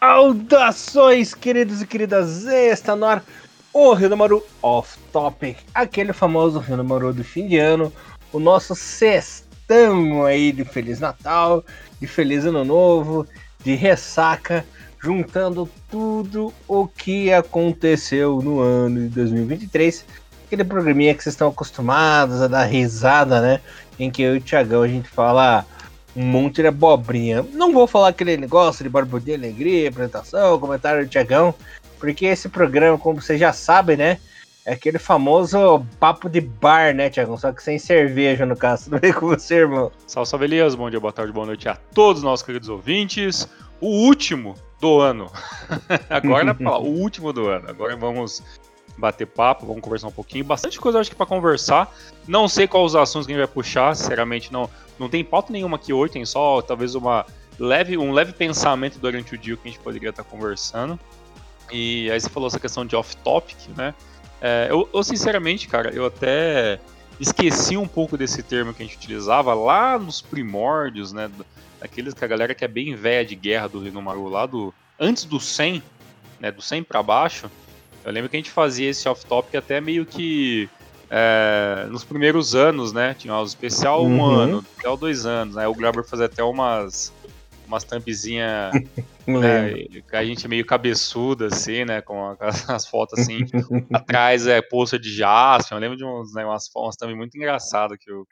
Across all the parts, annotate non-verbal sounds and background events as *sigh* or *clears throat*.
Saudações, queridos e queridas! Está no ar o Rio Maru Off Topic, aquele famoso Rio Maru do fim de ano, o nosso sextão aí de Feliz Natal, de Feliz Ano Novo, de ressaca, juntando tudo o que aconteceu no ano de 2023. Aquele programinha que vocês estão acostumados a dar risada, né? Em que eu e o Thiagão a gente fala um monte de abobrinha. Não vou falar aquele negócio de barbudinha, alegria, apresentação, comentário do Tiagão, porque esse programa, como vocês já sabem, né? É aquele famoso papo de bar, né, Tiagão? Só que sem cerveja, no caso. *laughs* Tudo bem com você, irmão? Salve, salve, Elias. Bom dia, boa tarde, boa noite a todos os nossos queridos ouvintes. O último do ano. *laughs* Agora *laughs* não pra falar, o último do ano. Agora vamos bater papo, vamos conversar um pouquinho. Bastante coisa, acho que, para conversar. Não sei quais os assuntos que a gente vai puxar, sinceramente, não, não tem pauta nenhuma aqui hoje, tem só talvez uma leve, um leve pensamento durante o dia que a gente poderia estar conversando. E aí você falou essa questão de off-topic, né? É, eu, eu, sinceramente, cara, eu até esqueci um pouco desse termo que a gente utilizava lá nos primórdios, né? Daqueles que a galera que é bem velha de guerra do Rio Maru, lá do. Antes do 100, né? Do 100 para baixo. Eu lembro que a gente fazia esse off-topic até meio que é, nos primeiros anos, né? Tinha o especial um uhum. ano, especial dois anos, né? O Glauber fazia até umas umas thumbzinha *laughs* né, a gente meio cabeçuda assim, né, com as fotos assim, *laughs* atrás é poça de jaspe, eu lembro de uns, né, umas, umas thumb muito engraçadas que o,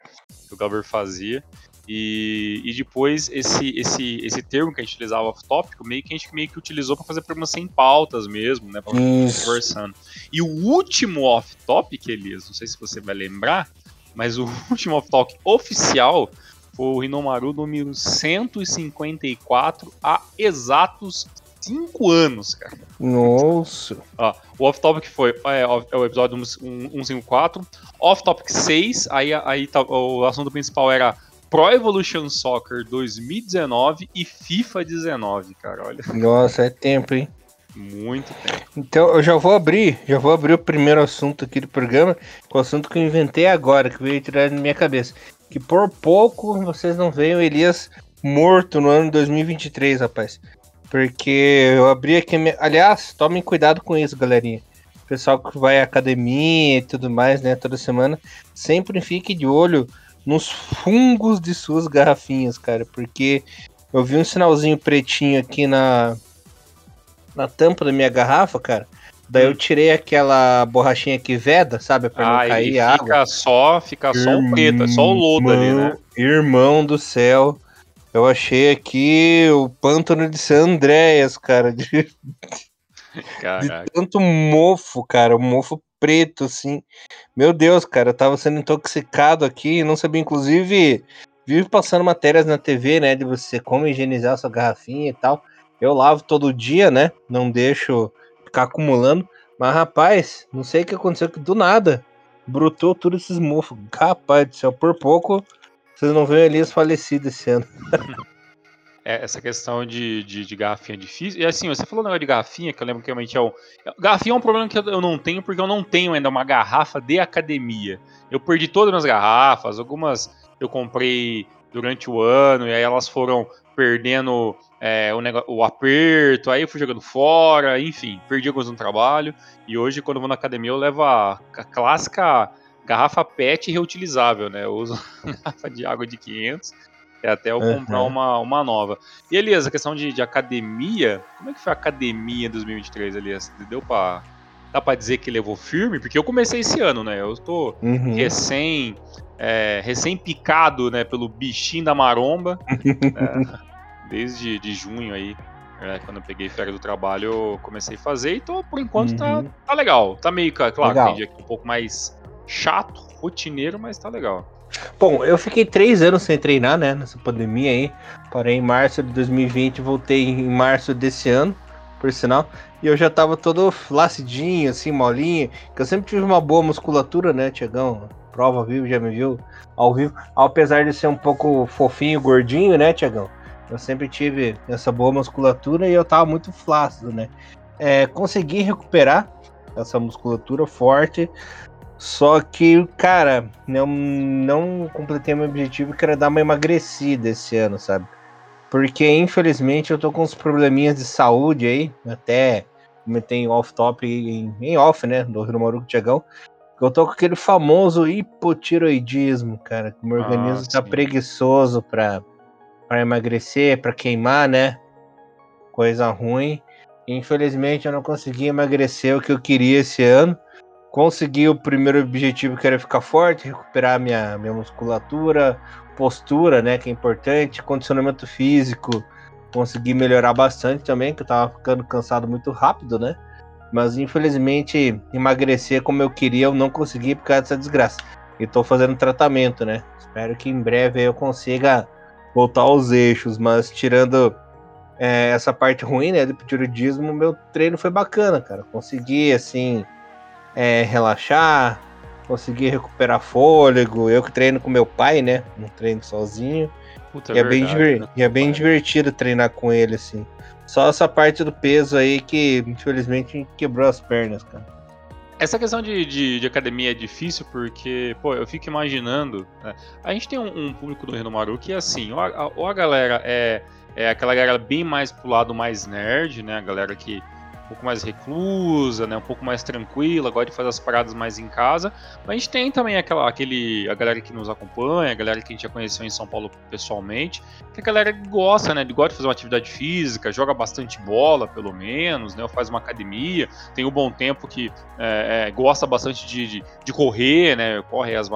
que o Glauber fazia. E, e depois esse, esse, esse termo que a gente utilizava off-tópico, meio que a gente meio que utilizou para fazer programas sem pautas mesmo, né? Pra conversando. E o último off-topic, Elias, não sei se você vai lembrar, mas o *laughs* último off-topic oficial foi o Rinomaru número 154 há exatos 5 anos, cara. Nossa. Ó, o off-topic foi é, é, o episódio 154. Off-topic 6, aí, aí tá, o assunto principal era Pro Evolution Soccer 2019 e FIFA 19, cara, olha. Nossa, é tempo, hein? Muito tempo. Então eu já vou abrir, já vou abrir o primeiro assunto aqui do programa, com o assunto que eu inventei agora, que veio tirar na minha cabeça. Que por pouco vocês não veem o Elias morto no ano 2023, rapaz. Porque eu abri aqui. Aliás, tomem cuidado com isso, galerinha. pessoal que vai à academia e tudo mais, né, toda semana, sempre fique de olho nos fungos de suas garrafinhas, cara, porque eu vi um sinalzinho pretinho aqui na na tampa da minha garrafa, cara. Daí hum. eu tirei aquela borrachinha que veda, sabe, para não cair fica água. Só, fica só o preto, é só o lodo ali, né? Irmão do céu. Eu achei aqui o pântano de San Andreas, cara, de, de tanto mofo, cara, o mofo preto, assim. Meu Deus, cara, eu tava sendo intoxicado aqui, não sabia, inclusive, vive passando matérias na TV, né, de você como higienizar sua garrafinha e tal. Eu lavo todo dia, né, não deixo ficar acumulando. Mas, rapaz, não sei o que aconteceu, que do nada brotou tudo esses mofos. Rapaz do céu, por pouco vocês não veem Elias falecido esse ano. *laughs* é, essa questão de, de, de, garrafinha difícil. E assim, você falou negócio de garrafinha, que eu lembro que realmente é um. Garrafinha é um problema que eu não tenho, porque eu não tenho ainda uma garrafa de academia. Eu perdi todas as minhas garrafas, algumas eu comprei durante o ano, e aí elas foram perdendo é, o, negócio, o aperto, aí eu fui jogando fora, enfim, perdi alguns no trabalho. E hoje, quando eu vou na academia, eu levo a, a clássica garrafa PET reutilizável, né? Eu uso *laughs* garrafa de água de 500 é até eu comprar uhum. uma, uma nova. E Elias, a questão de, de academia, como é que foi a academia 2023, Elias? Deu pra. Dá pra dizer que levou firme? Porque eu comecei esse ano, né? Eu tô uhum. recém. É, recém picado, né, pelo bichinho da maromba. *laughs* é, desde de junho aí. É, quando eu peguei férias do trabalho, eu comecei a fazer, então por enquanto tá, uhum. tá, tá legal. Tá meio, claro, legal. tem dia aqui um pouco mais chato, rotineiro, mas tá legal. Bom, eu fiquei três anos sem treinar, né? Nessa pandemia aí. Parei em março de 2020, voltei em março desse ano, por sinal. E eu já tava todo flacidinho, assim, molinho. Que eu sempre tive uma boa musculatura, né, Tiagão? Prova vivo, já me viu ao vivo. Apesar de ser um pouco fofinho, gordinho, né, Tiagão? Eu sempre tive essa boa musculatura e eu tava muito flácido, né? É, consegui recuperar essa musculatura forte só que, cara, não, não completei meu objetivo, que era dar uma emagrecida esse ano, sabe? porque infelizmente eu tô com uns probleminhas de saúde aí, até comentei em off-top, em, em off, né, do Rio Maruco Tiagão, eu tô com aquele famoso hipotiroidismo, cara, que o meu ah, organismo sim. tá preguiçoso pra, pra emagrecer, pra queimar, né, coisa ruim. Infelizmente eu não consegui emagrecer o que eu queria esse ano. Consegui o primeiro objetivo que era ficar forte, recuperar minha, minha musculatura, postura, né, que é importante, condicionamento físico, consegui melhorar bastante também, que eu tava ficando cansado muito rápido, né? Mas infelizmente emagrecer como eu queria eu não consegui por causa dessa desgraça. E tô fazendo tratamento, né? Espero que em breve eu consiga voltar aos eixos, mas tirando é, essa parte ruim, né, do hipotiroidismo, meu treino foi bacana, cara. Consegui, assim, é, relaxar, consegui recuperar fôlego. Eu que treino com meu pai, né? Não treino sozinho. Puta, e é, verdade, bem, né? e é bem divertido treinar com ele, assim. Só essa parte do peso aí que, infelizmente, quebrou as pernas, cara. Essa questão de, de, de, academia é difícil porque, pô, eu fico imaginando. Né? A gente tem um, um público do Reno Maru que, assim, ou a, ou a galera é, é aquela galera bem mais pro lado mais nerd, né? A galera que um pouco mais reclusa, né, um pouco mais tranquila, gosta de fazer as paradas mais em casa. Mas a gente tem também aquela, aquele, a galera que nos acompanha, a galera que a gente já conheceu em São Paulo pessoalmente, que a galera gosta, né, gosta de fazer uma atividade física, joga bastante bola, pelo menos, né, ou faz uma academia, tem o um bom tempo que é, é, gosta bastante de, de, de, correr, né, corre as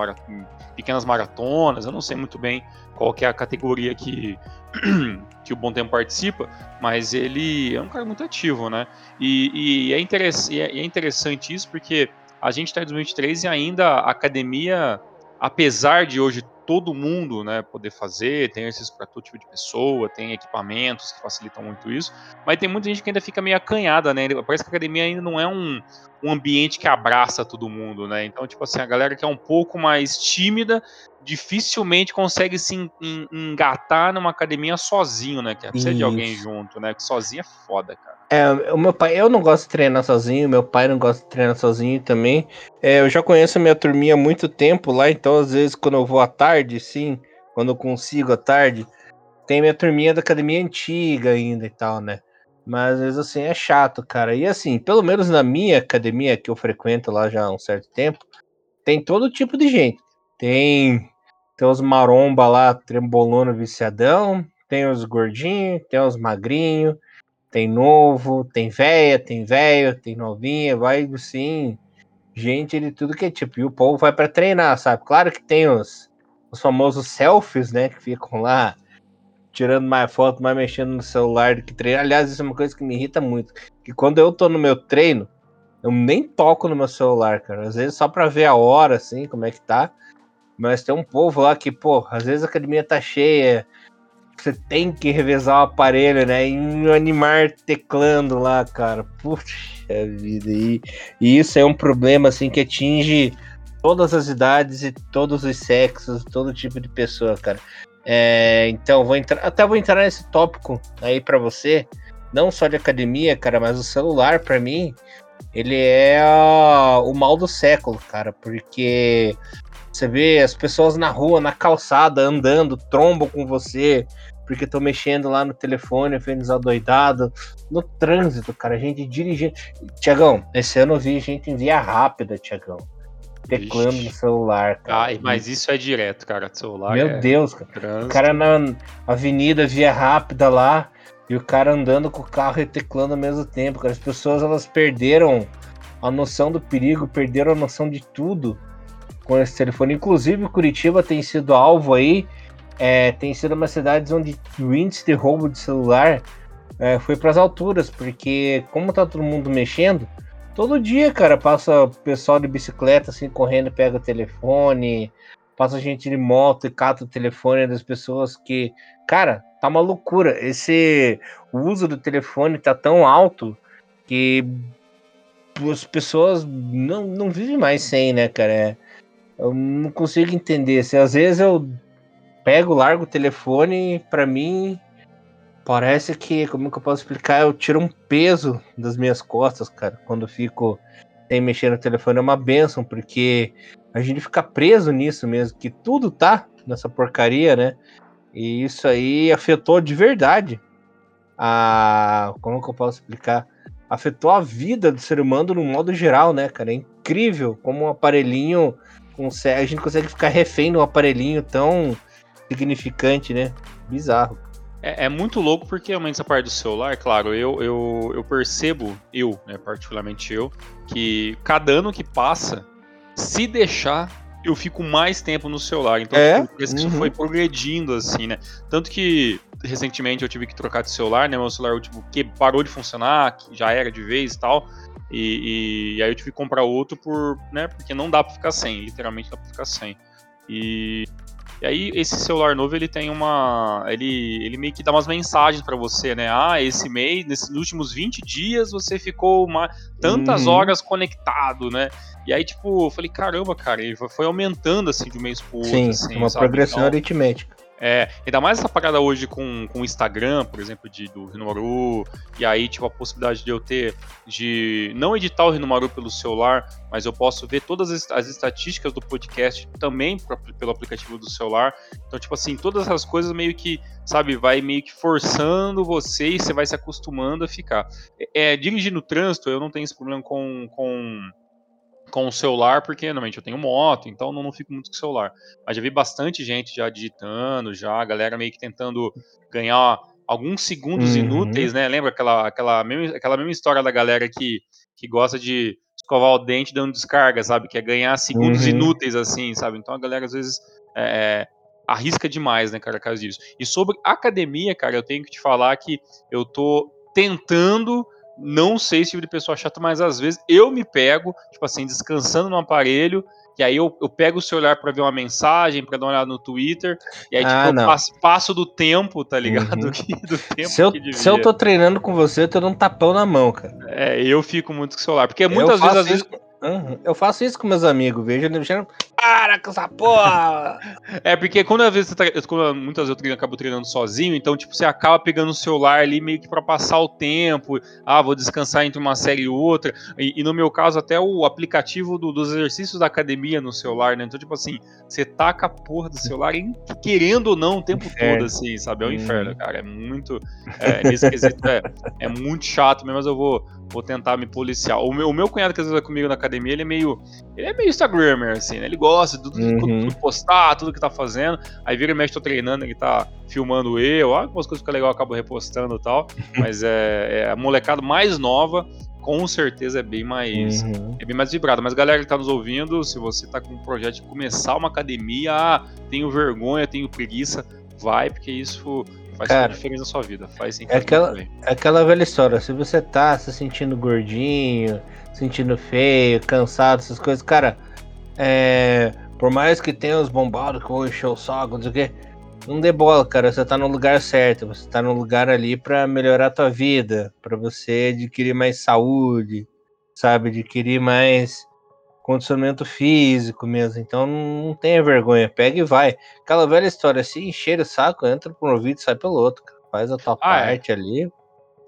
pequenas maratonas, eu não sei muito bem qual é a categoria que *clears throat* que o Bom Tempo participa, mas ele é um cara muito ativo, né? E, e, é, interess e é, é interessante isso porque a gente está em 2023 e ainda a academia, apesar de hoje todo mundo né, poder fazer, tem exercício para todo tipo de pessoa, tem equipamentos que facilitam muito isso, mas tem muita gente que ainda fica meio acanhada, né? Parece que a academia ainda não é um, um ambiente que abraça todo mundo, né? Então, tipo assim, a galera que é um pouco mais tímida dificilmente consegue se engatar numa academia sozinho, né? Que precisa de alguém junto, né? Que sozinho é foda, cara. É, o meu pai, eu não gosto de treinar sozinho, meu pai não gosta de treinar sozinho também. É, eu já conheço a minha turminha há muito tempo lá, então às vezes quando eu vou à tarde, sim, quando eu consigo à tarde, tem minha turminha da academia antiga ainda e tal, né? Mas às vezes assim é chato, cara. E assim, pelo menos na minha academia que eu frequento lá já há um certo tempo, tem todo tipo de gente. Tem tem os maromba lá, trembolona viciadão, tem os gordinhos, tem os magrinhos, tem novo, tem véia, tem velho, tem novinha, vai sim, gente de tudo que é tipo. E o povo vai para treinar, sabe? Claro que tem os, os famosos selfies, né? Que ficam lá tirando mais foto, mais mexendo no celular do que treino. Aliás, isso é uma coisa que me irrita muito. Que quando eu tô no meu treino, eu nem toco no meu celular, cara. Às vezes só pra ver a hora, assim, como é que tá. Mas tem um povo lá que, pô, às vezes a academia tá cheia, você tem que revezar o aparelho, né? E animar teclando lá, cara. Puxa vida. E, e isso é um problema, assim, que atinge todas as idades e todos os sexos, todo tipo de pessoa, cara. É, então, vou entrar, até vou entrar nesse tópico aí para você, não só de academia, cara, mas o celular, para mim, ele é o mal do século, cara, porque você vê as pessoas na rua, na calçada, andando, trombam com você, porque tô mexendo lá no telefone, fez adoidado, no trânsito, cara, gente dirigindo. Tiagão, esse ano eu vi gente em via rápida, Tiagão. Teclando no celular, cara. Ah, mas isso é direto, cara. Celular Meu é Deus, cara. Trânsito. O cara na avenida, via rápida lá, e o cara andando com o carro e teclando ao mesmo tempo, cara. As pessoas, elas perderam a noção do perigo, perderam a noção de tudo com esse telefone. Inclusive, Curitiba tem sido alvo aí, é, tem sido uma cidade onde o índice de roubo de celular é, foi para as alturas, porque como tá todo mundo mexendo, todo dia, cara, passa pessoal de bicicleta assim correndo, pega o telefone, passa gente de moto e cata o telefone das pessoas que, cara, tá uma loucura. Esse uso do telefone tá tão alto que as pessoas não, não vivem mais sem, né, cara? É, eu não consigo entender. Se às vezes eu pego, largo o telefone, para mim parece que, como que eu posso explicar? Eu tiro um peso das minhas costas, cara, quando fico sem mexer no telefone. É uma benção, porque a gente fica preso nisso mesmo, que tudo tá nessa porcaria, né? E isso aí afetou de verdade a. Como que eu posso explicar? Afetou a vida do ser humano no modo geral, né, cara? É incrível como um aparelhinho consegue. A gente consegue ficar refém de um aparelhinho tão significante, né? Bizarro. É, é, muito louco porque realmente essa parte do celular, claro, eu, eu, eu percebo, eu, né, particularmente eu, que cada ano que passa, se deixar, eu fico mais tempo no celular. Então, é? tipo, parece que uhum. isso foi progredindo, assim, né? Tanto que recentemente eu tive que trocar de celular, né? Meu celular tipo, que parou de funcionar, já era de vez e tal. E, e, aí eu tive que comprar outro por, né? Porque não dá para ficar sem, literalmente dá para ficar sem. E, e, aí esse celular novo ele tem uma, ele, ele meio que dá umas mensagens para você, né? Ah, esse mês, nesses últimos 20 dias você ficou uma, tantas uhum. horas conectado, né? E aí, tipo, eu falei, caramba, cara, ele foi aumentando assim de um mês pro outro. Sim, assim, uma sabe? progressão então, aritmética. É, ainda mais essa parada hoje com, com o Instagram, por exemplo, de, do Rinomaru, e aí, tipo, a possibilidade de eu ter, de não editar o Rinomaru pelo celular, mas eu posso ver todas as, as estatísticas do podcast também pra, pelo aplicativo do celular. Então, tipo assim, todas essas coisas meio que, sabe, vai meio que forçando você e você vai se acostumando a ficar. É, dirigir no trânsito, eu não tenho esse problema com, com com o celular, porque normalmente eu tenho moto, então não, não fico muito com o celular. Mas já vi bastante gente já digitando, já a galera meio que tentando ganhar alguns segundos uhum. inúteis, né? Lembra aquela, aquela, mesma, aquela mesma história da galera que, que gosta de escovar o dente dando descarga, sabe? Que é ganhar segundos uhum. inúteis, assim, sabe? Então a galera às vezes é, é arrisca demais, né, cara, caso disso. E sobre academia, cara, eu tenho que te falar que eu tô tentando não sei se tipo de pessoa chata, mas às vezes eu me pego, tipo assim, descansando no aparelho, e aí eu, eu pego o celular para ver uma mensagem, para dar uma olhada no Twitter, e aí ah, tipo, eu passo, passo, do tempo, tá ligado? *laughs* Uhum. do tempo se, eu, se eu tô treinando com você, eu tô dando um tapão na mão, cara. É, eu fico muito com o celular, porque muitas vezes, às vezes, Uhum. Eu faço isso com meus amigos, vejo ele deixando. Para com essa porra! *laughs* é, porque quando às vezes você tá, quando, muitas vezes eu treino, acabo treinando sozinho, então, tipo, você acaba pegando o celular ali meio que pra passar o tempo. Ah, vou descansar entre uma série e outra. E, e no meu caso, até o aplicativo do, dos exercícios da academia no celular, né? Então, tipo assim, você taca a porra do celular em, querendo ou não o tempo inferno. todo, assim, sabe? É um hum. inferno, cara. É muito. É, nesse quesito, é, é muito chato mesmo, mas eu vou vou tentar me policiar. O meu, o meu cunhado que às vezes vai comigo na academia, ele é meio. Ele é meio Instagrammer, assim, né? Ele gosta de tudo, uhum. tudo, postar, tudo que tá fazendo. Aí vira e mexe, tô treinando, ele tá filmando eu, algumas coisas que ficam legal, eu acabo repostando e tal. *laughs* Mas é, é a molecada mais nova, com certeza é bem mais uhum. é bem mais vibrada. Mas galera que tá nos ouvindo, se você tá com um projeto de começar uma academia, ah, tenho vergonha, tenho preguiça, vai, porque isso Faz Cara, diferença na sua vida. Faz sim. É aquela, é aquela velha história. Se você tá se sentindo gordinho, sentindo feio, cansado, essas coisas, cara, é, por mais que tenha os bombados que vão encher o saco, não sei o quê, não dê bola, cara. Você tá no lugar certo. Você tá no lugar ali para melhorar a tua vida, para você adquirir mais saúde, sabe? Adquirir mais condicionamento físico mesmo. Então não tenha vergonha, pega e vai. Aquela velha história, se encher o saco, entra por um ouvido e sai pelo outro. Cara. Faz a tua ah, é. parte é. ali.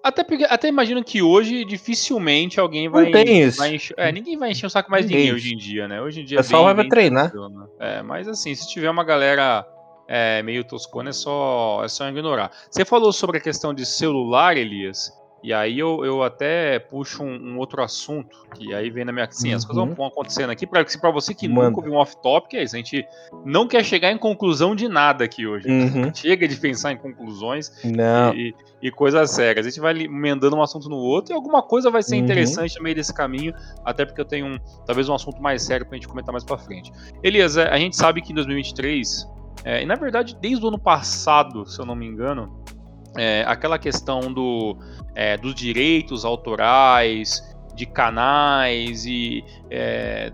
Até, porque, até imagino que hoje dificilmente alguém vai. Não tem isso. Vai encher, é, ninguém vai encher o saco mais de ninguém hoje em dia, né? Hoje em dia. O pessoal bem, vai bem treinar. Né? É, mas assim, se tiver uma galera é, meio toscona, é só, é só ignorar. Você falou sobre a questão de celular, Elias. E aí eu, eu até puxo um, um, outro assunto, que aí vem na minha. Sim, uhum. as coisas vão acontecendo aqui. Para você que Manda. nunca ouviu um off-topic, é isso. A gente não quer chegar em conclusão de nada aqui hoje. Uhum. *laughs* Chega de pensar em conclusões e, e, coisas sérias. A gente vai emendando um assunto no outro e alguma coisa vai ser uhum. interessante no meio desse caminho, até porque eu tenho um, talvez um assunto mais sério pra gente comentar mais pra frente. Elias, é, a gente sabe que em 2023, é, e na verdade desde o ano passado, se eu não me engano, é, aquela questão do, é, dos direitos autorais, de canais e é,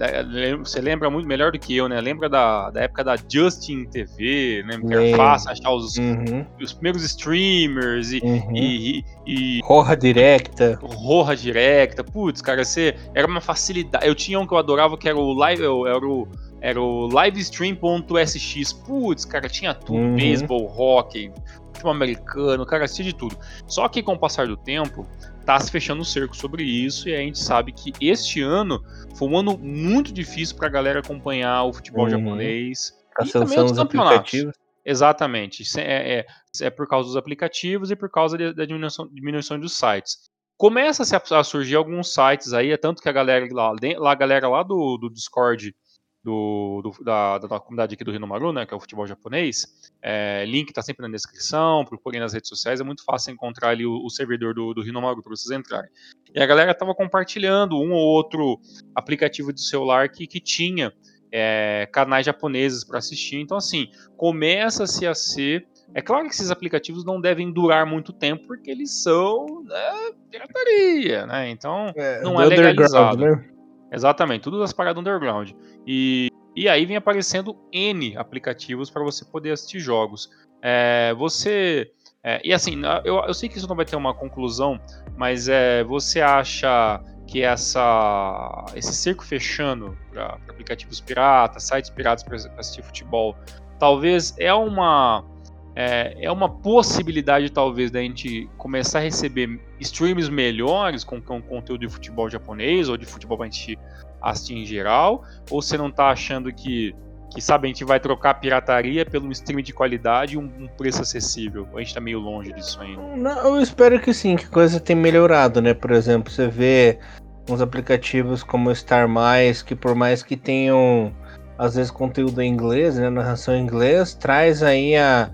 você lembra muito melhor do que eu, né? Lembra da, da época da Justin TV, lembra que era fácil achar os, uhum. os primeiros streamers e, uhum. e, e, Roja Directa. Roja Directa, putz, cara, você era uma facilidade. Eu tinha um que eu adorava que era o live, era o era o livestream.sx. Putz, cara, tinha tudo: uhum. beisebol, hockey, futebol americano, cara, assistia de tudo. Só que com o passar do tempo, tá se fechando o cerco sobre isso e a gente sabe que este ano foi um ano muito difícil pra galera acompanhar o futebol uhum. japonês. A e também os campeonatos. Exatamente. É, é, é, por causa dos aplicativos e por causa de, da diminuição, diminuição dos sites. Começa a, surgir alguns sites aí, é tanto que a galera lá, a galera lá do, do Discord do, do da, da, comunidade aqui do Maru, né, que é o futebol japonês, é, link está sempre na descrição, procurem nas redes sociais, é muito fácil encontrar ali o, o servidor do, do Maru para vocês entrarem. E a galera estava compartilhando um ou outro aplicativo de celular que, que tinha é, canais japoneses para assistir. Então, assim, começa-se a ser. É claro que esses aplicativos não devem durar muito tempo, porque eles são né, pirataria, né? Então, é, não é legalizado. Né? Exatamente, tudo das paradas underground. E, e aí vem aparecendo N aplicativos para você poder assistir jogos. É, você. É, e assim, eu, eu sei que isso não vai ter uma conclusão, mas é, você acha que essa, esse cerco fechando para aplicativos piratas, sites piratas para assistir futebol, talvez é uma é, é, uma possibilidade talvez da gente começar a receber streams melhores com, com conteúdo de futebol japonês ou de futebol para a gente assistir em geral, ou você não está achando que que sabe, a gente vai trocar pirataria pelo stream de qualidade e um, um, preço acessível. A gente tá meio longe disso ainda. Não, eu espero que sim, que coisa tenha melhorado, né? Por exemplo, você vê uns aplicativos como Star Mais, que por mais que tenham às vezes conteúdo em inglês, né, narração em inglês, traz aí a,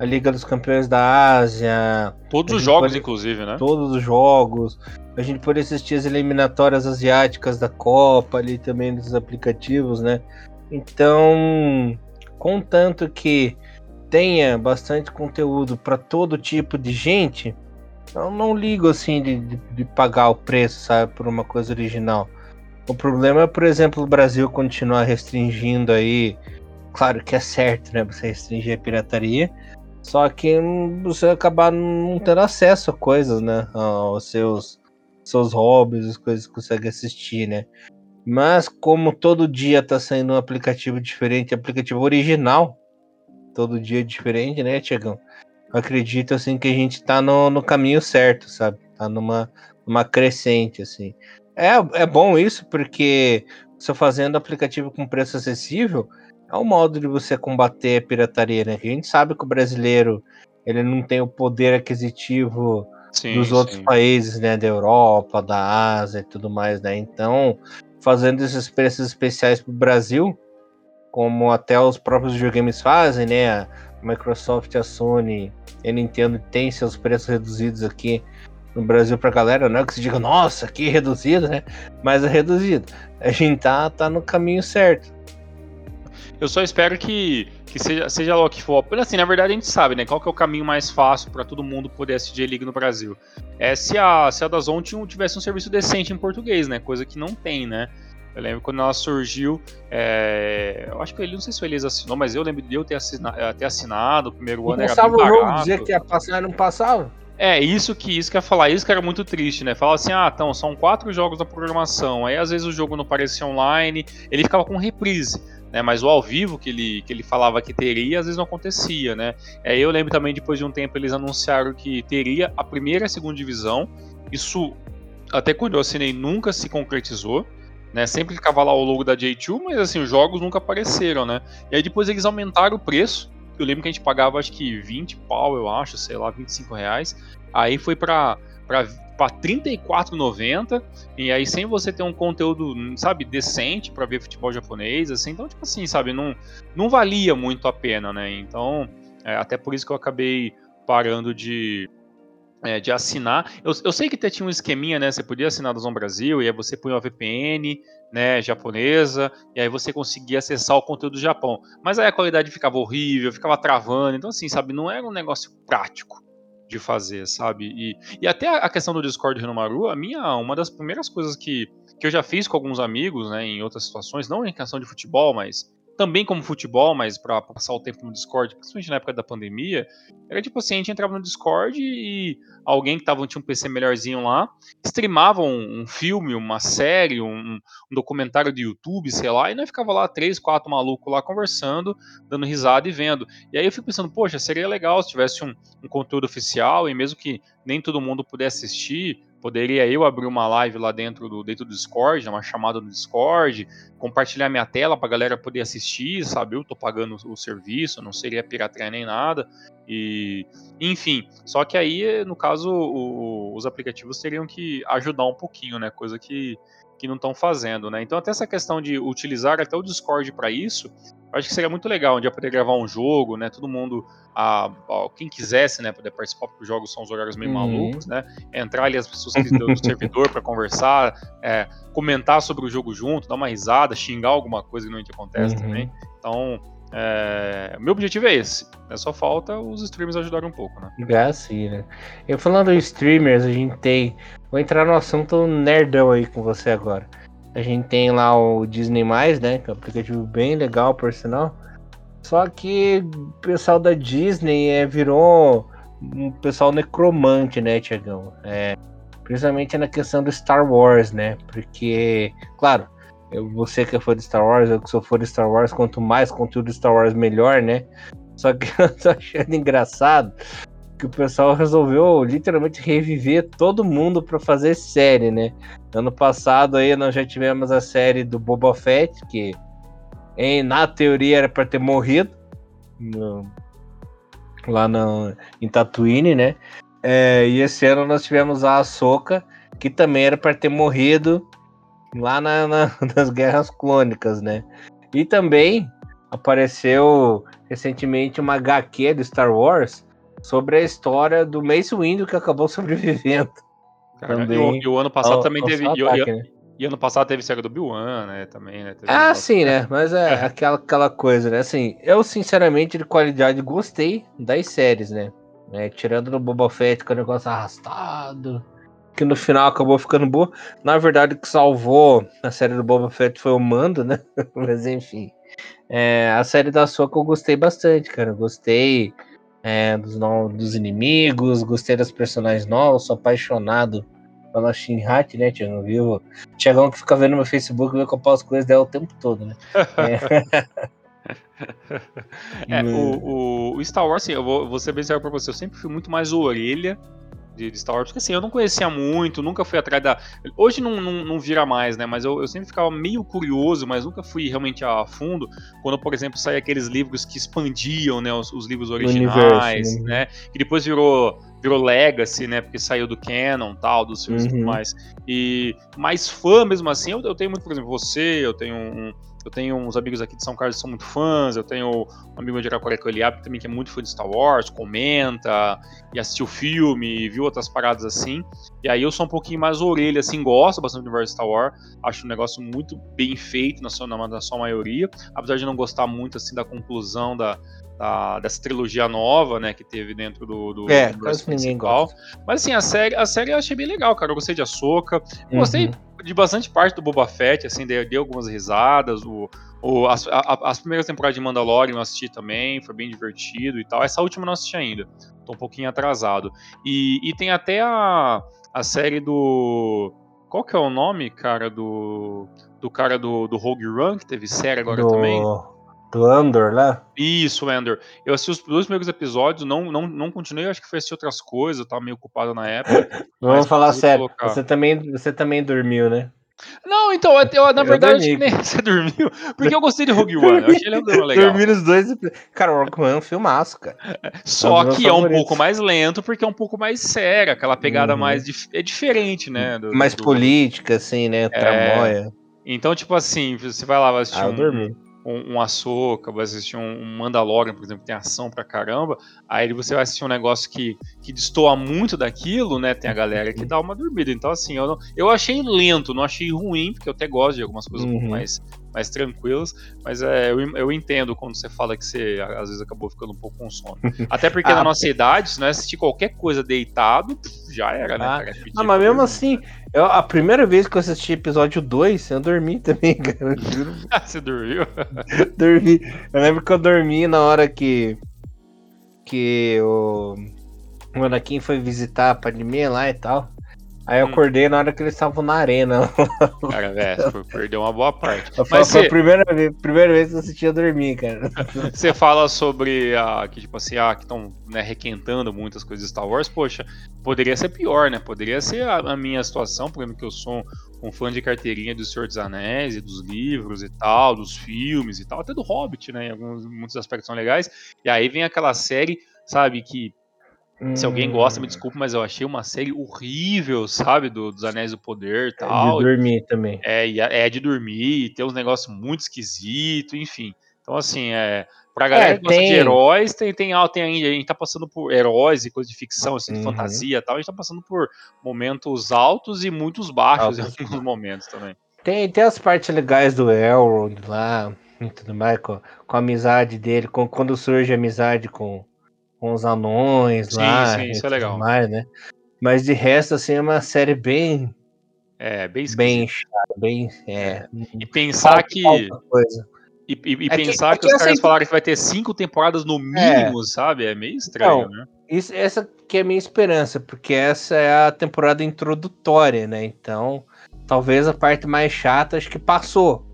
a Liga dos Campeões da Ásia. Todos os jogos, pode, inclusive, né? Todos os jogos. A gente pode assistir as eliminatórias asiáticas da Copa ali também nos aplicativos, né? Então, contanto que tenha bastante conteúdo para todo tipo de gente, eu não ligo assim de, de, de, pagar o preço, sabe, por uma coisa original. O problema é, por exemplo, o Brasil continuar restringindo aí. Claro que é certo, né? Você restringir a pirataria. Só que você acabar não tendo acesso a coisas, né? Aos seus, seus hobbies, as coisas que consegue assistir, né? Mas como todo dia tá saindo um aplicativo diferente, aplicativo original, todo dia é diferente, né, Tiagão? acredito assim que a gente tá no, no caminho certo, sabe? Tá numa, numa crescente, assim. É, é bom isso, porque você fazendo aplicativo com preço acessível é um modo de você combater a pirataria, né? A gente sabe que o brasileiro ele não tem o poder aquisitivo sim, dos outros sim. países, né? Da Europa, da Ásia e tudo mais, né? Então, fazendo esses preços especiais para o Brasil, como até os próprios videogames fazem, né? A Microsoft, a Sony e a Nintendo têm seus preços reduzidos aqui no Brasil pra galera, não é que se diga, nossa, que reduzido, né? Mas é reduzido. A gente tá, tá no caminho certo. Eu só espero que, que seja, seja lá o que for. Assim, na verdade a gente sabe, né? Qual que é o caminho mais fácil para todo mundo poder assistir a League no Brasil. É se a, se a Dazon tivesse um serviço decente em português, né? Coisa que não tem, né? Eu lembro quando ela surgiu, é, eu acho que ele, não sei se o Elias assinou, mas eu lembro de eu ter, assina, ter assinado, o primeiro ano era bem barato. jogo, dizer que ia passar não passava? É, isso que isso que ia falar, isso que era muito triste, né? Falava assim, ah, então, são quatro jogos da programação, aí às vezes o jogo não parecia online, ele ficava com reprise, né? Mas o ao vivo que ele, que ele falava que teria, às vezes não acontecia, né? É, eu lembro também, depois de um tempo, eles anunciaram que teria a primeira e a segunda divisão, isso até quando eu assinei nunca se concretizou, né? Sempre ficava lá o logo da J2, mas assim, os jogos nunca apareceram, né? E aí depois eles aumentaram o preço. Eu lembro que a gente pagava acho que 20 pau, eu acho, sei lá, 25 reais. Aí foi pra, pra 34,90. E aí sem você ter um conteúdo, sabe, decente para ver futebol japonês, assim. Então, tipo assim, sabe, não, não valia muito a pena, né? Então, é, até por isso que eu acabei parando de, é, de assinar. Eu, eu, sei que até tinha um esqueminha, né? Você podia assinar da Zon Brasil e aí você põe uma VPN, né, japonesa, e aí você conseguia acessar o conteúdo do Japão. Mas aí a qualidade ficava horrível, ficava travando. Então, assim, sabe, não era um negócio prático de fazer, sabe? E, e até a questão do Discord Renomaru, a minha, uma das primeiras coisas que, que eu já fiz com alguns amigos, né, em outras situações, não em questão de futebol, mas também como futebol, mas para passar o tempo no Discord, principalmente na época da pandemia, era tipo assim, a gente entrava no Discord e alguém que tava, tinha um PC melhorzinho lá, streamava um, um filme, uma série, um, um, documentário do YouTube, sei lá, e nós ficava lá três, quatro malucos lá conversando, dando risada e vendo. E aí eu fico pensando, poxa, seria legal se tivesse um, um conteúdo oficial e mesmo que nem todo mundo pudesse assistir, Poderia eu abrir uma live lá dentro do, dentro do Discord, uma chamada no Discord, compartilhar minha tela para a galera poder assistir, sabe? Eu tô pagando o serviço, não seria pirateria nem nada. E, enfim, só que aí, no caso, o, os aplicativos teriam que ajudar um pouquinho, né? Coisa que, que não estão fazendo, né? Então, até essa questão de utilizar até o Discord para isso, eu acho que seria muito legal, um dia poder gravar um jogo, né? Todo mundo, a, a, quem quisesse, né, poder participar, porque os jogos são os horários meio uhum. malucos, né? Entrar ali as pessoas que estão no *laughs* servidor para conversar, é, comentar sobre o jogo junto, dar uma risada, xingar alguma coisa que não acontece uhum. também. Então, é, meu objetivo é esse. Né? Só falta os streamers ajudarem um pouco, né? Ah, sim, né? Eu falando em streamers, a gente tem. Vou entrar no assunto nerdão aí com você agora. A gente tem lá o Disney, né? Que é um aplicativo bem legal, por sinal. Só que o pessoal da Disney é, virou um pessoal necromante, né, Tiagão? É, principalmente na questão do Star Wars, né? Porque, claro, eu, você que é fã de Star Wars, eu que sou fã de Star Wars, quanto mais conteúdo de Star Wars, melhor, né? Só que *laughs* eu tô achando engraçado que o pessoal resolveu literalmente reviver todo mundo para fazer série, né? Ano passado aí nós já tivemos a série do Boba Fett, que em, na teoria era para ter morrido no, lá no, em Tatooine, né? É, e esse ano nós tivemos a Ahsoka, que também era para ter morrido lá na, na, *laughs* nas Guerras Clônicas, né? E também apareceu recentemente uma HQ do Star Wars sobre a história do Mace Windu que acabou *laughs* sobrevivendo. Cara, também, e, o, ano passado ao, também teve. Ataque, e, né? e, ano passado teve série do Bill-Wan, né? Também, né? Teve ah, sim, né? Mas é, é, Aquela, aquela coisa, né? Assim, eu sinceramente de qualidade gostei das séries, né? É, tirando no Boba Fett com o negócio arrastado, que no final acabou ficando boa. Na verdade, o que salvou a série do Boba Fett foi o Mando, né? *laughs* Mas enfim. É, a série da Soca eu gostei bastante, cara. Eu gostei é, dos, dos inimigos, gostei das personagens novos, sou apaixonado pela Shinhat, né, Tiagão? Viu? Tiagão que fica vendo meu Facebook, vê eu posto coisas dela o tempo todo, né? é. *laughs* é o, o, Star Wars, assim, eu vou, vou ser bem sério pra você, eu sempre fui muito mais orelha de, de, Star Wars, porque assim, eu não conhecia muito, nunca fui atrás da. Hoje não, não, não vira mais, né? Mas eu, eu, sempre ficava meio curioso, mas nunca fui realmente a fundo. Quando, por exemplo, saía aqueles livros que expandiam, né? Os, os livros originais, universo, né? Que depois virou virou legacy, né? Porque saiu do canon, tal, dos filmes uhum. e tudo uhum. mais. E mais fã mesmo assim, eu, eu, tenho muito, por exemplo, você, eu tenho um, eu tenho uns amigos aqui de São Carlos que são muito fãs, eu tenho um amigo de Araquara que é o Eliab, também que é muito fã de Star Wars, comenta, e assistiu o filme, viu outras paradas assim. E aí eu sou um pouquinho mais orelha, assim, gosto bastante do universo Star Wars, acho um negócio muito bem feito na sua, na sua maioria, apesar de não gostar muito, assim, da conclusão da, da, dessa trilogia nova, né, que teve dentro do, do é, quase ninguém gosta. Mas assim, a série, a série eu achei bem legal, cara. Eu gostei de Ahsoka, gostei uhum de bastante parte do Boba Fett, assim, dei, dei algumas risadas. O, o, as, a, as primeiras temporadas de Mandalorian eu assisti também, foi bem divertido e tal. Essa última eu não assisti ainda, tô um pouquinho atrasado. E, e tem até a, a série do. Qual que é o nome, cara, do. Do cara do, do Rogue Run, que teve série agora do... também? Do Andor, né? Isso, Andor. Eu assisti os dois primeiros episódios, não, não, não continuei, acho que foi assistir outras coisas, eu tava meio ocupado na época. *laughs* Vamos falar sério, você também, você também dormiu, né? Não, então, eu, na verdade, *laughs* nem você dormiu, porque eu gostei de Rogue One, eu achei ele legal. Dormi nos dois. Cara, o Rogue One é um filmaço, cara. Só é que é um pouco mais lento, porque é um pouco mais sério, aquela pegada uhum. mais. Dif é diferente, né? Do, mais do... política, assim, né? Tramóia. É... Então, tipo assim, você vai lá, vai assistir ah, um, dormi um, um Ahsoka, vai assistir um, um Mandalorian, por exemplo, que tem ação pra caramba, aí você vai assistir um negócio que, que destoa muito daquilo, né? Tem a galera que dá uma dormida. Então, assim, eu, não, eu achei lento, não achei ruim, porque eu até gosto de algumas coisas uhum. um pouco uhum. mais mais tranquilos, mas é, eu, eu entendo quando você fala que você às vezes acabou ficando um pouco com sono. *laughs* Até porque ah, na nossa idade, se não assistir qualquer coisa deitado, já era, né, ah, cara? Ah, mas mesmo assim, eu, a primeira vez que eu assisti episódio 2, eu dormi também, *laughs* cara. *laughs* você dormiu? dormi. Eu lembro que eu dormi na hora que que o, o Anakin foi visitar a Padmé lá e tal. Aí eu hum. acordei na hora que eles estavam na arena. *laughs* Cara, velho, perdeu uma boa parte. Mas foi a primeira vez, primeira vez que eu assisti a dormir, cara. *laughs* Você fala sobre a, que, tipo assim, ah, que estão né, requentando muitas coisas de Star Wars, poxa, poderia ser pior, né? Poderia ser a, a minha situação, por exemplo, que eu sou um, um, fã de carteirinha do Senhor dos Anéis e dos livros e tal, dos filmes e tal, até do Hobbit, né? Em alguns muitos aspectos são legais. E aí vem aquela série, sabe, que se alguém gosta, me hum. desculpe, mas eu achei uma série horrível, sabe? Do, dos Anéis do Poder e tal. É de dormir também. É, é de dormir, tem uns negócios muito esquisitos, enfim. Então, assim, é, pra galera é, que gosta tem... de heróis, tem, tem, tem ainda, a gente tá passando por heróis e coisas de ficção, assim, de uhum. fantasia e tal, a gente tá passando por momentos altos e muitos baixos Altos. em alguns momentos também. Tem, tem as partes legais do Elrond lá, e tudo mais, com, com a amizade dele, com, quando surge a amizade com com os anões sim, lá. Sim, isso é legal. Mais, né? Mas de resto, assim, é uma série bem. É, bem Bem chata, bem. É, e pensar falta, que. Falta. E, e, e é pensar que, que, é que os caras falaram que vai ter cinco temporadas no é. mínimo, é. sabe? É meio estranho, né? Isso, essa que é a minha esperança, porque essa é a temporada introdutória, né? Então, talvez a parte mais chata acho que passou.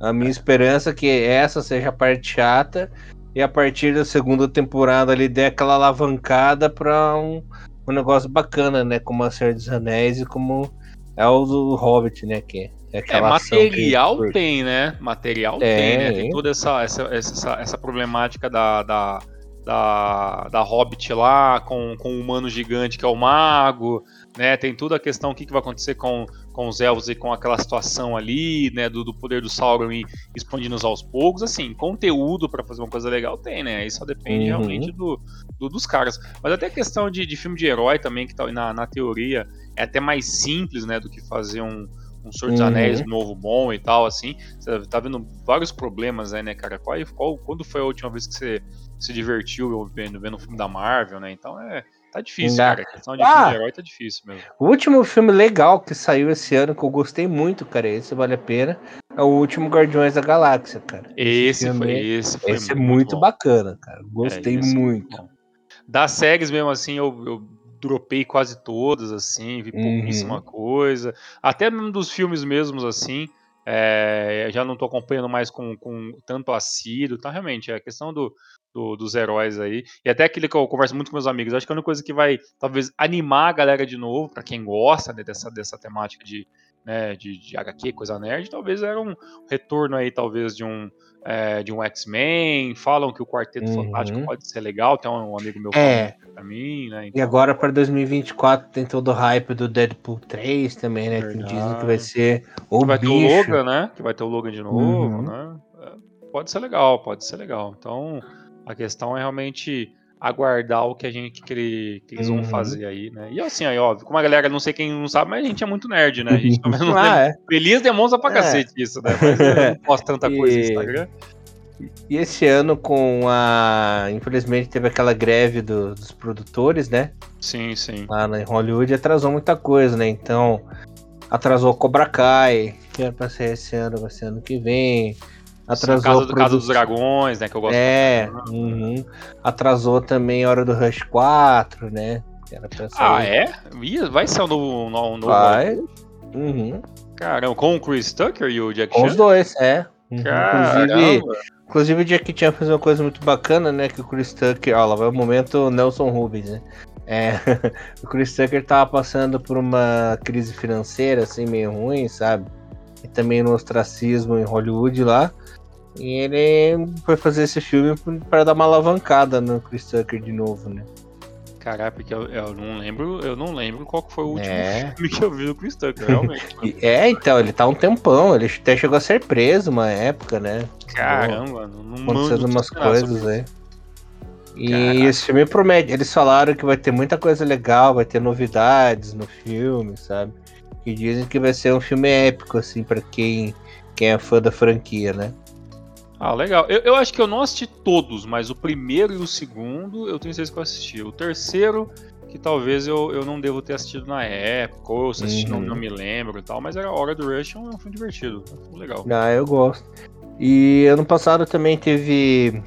A minha esperança é que essa seja a parte chata e a partir da segunda temporada ele der aquela alavancada para um, um negócio bacana, né? Como a Senhor dos Anéis e como é o do Hobbit, né? Que é, é material que... tem, né? Material tem, tem né? Tem toda essa, essa, essa, essa problemática da, da, da, da Hobbit lá, com, com o humano gigante que é o mago, né? Tem toda a questão o que, que vai acontecer com, com os elfos e com aquela situação ali, né? Do, do poder do Sauron e expandindo aos poucos. Assim, conteúdo para fazer uma coisa legal tem, né? Aí só depende uhum. realmente do, do, dos caras. Mas até a questão de, de filme de herói também, que tá na, na teoria é até mais simples, né? Do que fazer um, um Senhor dos uhum. Anéis novo bom e tal, assim. Você tá vendo vários problemas aí, né, cara? Qual, qual, quando foi a última vez que você se divertiu vendo, vendo um filme da Marvel, né? Então é. Tá difícil, cara. A questão de ah, filme de herói tá difícil mesmo. O último filme legal que saiu esse ano, que eu gostei muito, cara, esse vale a pena, é o último Guardiões da Galáxia, cara. Esse, esse foi, esse foi esse muito, é muito bacana, cara. Gostei é, muito. Das séries mesmo assim, eu, eu dropei quase todas, assim, vi pouquíssima uhum. coisa. Até mesmo dos filmes mesmos, assim. É, já não tô acompanhando mais com, com tanto assíduo, tá? Realmente, é a questão do, do, dos heróis aí. E até aquele que eu converso muito com meus amigos, acho que é uma coisa que vai talvez animar a galera de novo, para quem gosta né, dessa, dessa temática de, né, de, de HQ, coisa nerd, talvez era um retorno aí, talvez, de um, é, de um X-Men. Falam que o Quarteto uhum. Fantástico pode ser legal, tem um amigo meu é. pra mim, né? Então... E agora para 2024 tem todo o hype do Deadpool 3 também, né? Verdade. Que dizem que vai ser o que vai bicho. ter o Logan, né? Que vai ter o Logan de novo, uhum. né? É, pode ser legal, pode ser legal. Então, a questão é realmente aguardar o que a gente que, ele, que eles uhum. vão fazer aí, né? E assim, aí, óbvio, como a galera não sei quem não sabe, mas a gente é muito nerd, né? A gente *laughs* não ah, é. Feliz demonstra pra é. cacete isso, né? Mas eu não posto tanta coisa no Instagram. E esse ano com a. Infelizmente teve aquela greve do, dos produtores, né? Sim, sim. Lá em Hollywood atrasou muita coisa, né? Então atrasou Cobra Kai, que era pra ser esse ano, vai ser ano que vem. Atrasou casa, do, casa dos Dragões, né? Que eu gosto É, uhum. atrasou também a hora do Rush 4, né? ah, é? Vai ser um novo. Um novo vai. Uhum. Caramba, com o Chris Tucker e o Jack Chan? Com os dois, é. Uhum. Inclusive, inclusive o Jack Chan fez uma coisa muito bacana, né? Que o Chris Tucker, ó, lá vai o momento Nelson Rubens, né? É, *laughs* o Chris Tucker tava passando por uma crise financeira, assim, meio ruim, sabe? E também no ostracismo em Hollywood lá. E ele foi fazer esse filme para dar uma alavancada no Chris Tucker de novo, né? Caraca, porque eu, eu, não lembro, eu não lembro qual foi o último é. filme que eu vi do Chris Tucker, realmente. *laughs* é, então, ele tá um tempão, ele até chegou a ser preso uma época, né? Caramba, não Acontecendo umas coisas aí. E Caraca. esse filme promete, eles falaram que vai ter muita coisa legal, vai ter novidades no filme, sabe? Que dizem que vai ser um filme épico, assim, para quem, quem é fã da franquia, né? Ah, legal. Eu, eu, acho que eu não assisti todos, mas o primeiro e o segundo eu tenho certeza que eu assisti. O terceiro, que talvez eu, eu não devo ter assistido na época, ou se assisti uhum. não, não me lembro e tal, mas era a Hora do Rush, é um filme divertido, é um filme legal. Ah, eu gosto. E ano passado também teve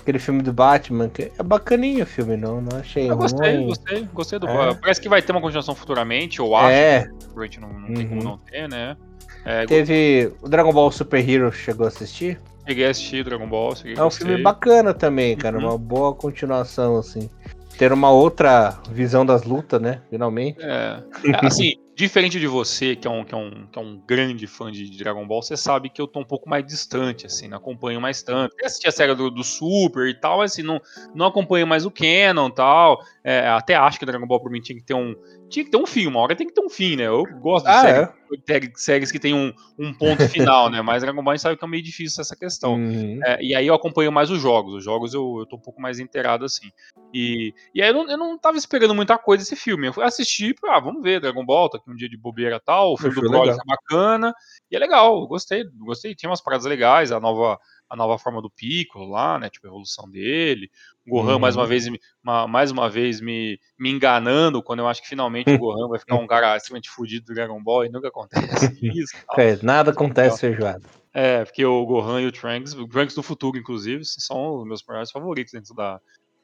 aquele filme do Batman, que é bacaninho o filme, não, não achei Eu gostei, ruim. gostei, gostei do. É. Parece que vai ter uma continuação futuramente, eu acho. É, Provavelmente não, não tem como Uhum. não ter, né? É, teve o Dragon Ball Super Hero, chegou a assistir? Cheguei a assistir Dragon Ball, É um filme bacana também, cara, Uhum. uma boa continuação, assim. Ter uma outra visão das lutas, né, finalmente. É, é, assim, diferente de você, que é, um, que, é um, que é um grande fã de Dragon Ball, você sabe que eu tô um pouco mais distante, assim, não acompanho mais tanto. Eu assisti a série do, do Super e tal, mas assim, não, não acompanho mais o Canon e tal. É, até acho que Dragon Ball por mim tinha que ter um. Tinha que ter um fim, uma hora tem que ter um fim, né? Eu gosto de Ah, séries, séries- séries que tem um, um ponto *laughs* final, né? Mas Dragon Ball a gente sabe que é meio difícil essa questão. Uhum. É, e aí eu acompanho mais os jogos. Os jogos eu, eu tô um pouco mais inteirado assim. E, e aí eu não, eu não tava esperando muita coisa desse filme. Eu fui assistir, ah, vamos ver, Dragon Ball, tá aqui um dia de bobeira e tal. O filme do Broly é bacana. E é legal, gostei, gostei. Tinha umas paradas legais, a nova, a nova forma do Piccolo lá, né? Tipo, a evolução dele. O Gohan, Uhum. mais uma vez, me- ma- mais uma vez me, me enganando, quando eu acho que finalmente o *laughs* Gohan vai ficar um cara extremamente fudido do Dragon Ball e nunca acontece *laughs* *laughs* isso. É, nada acontece feijoada. É, porque o Gohan e o Trunks, o Trunks do futuro, inclusive, são os meus personagens favoritos dentro da,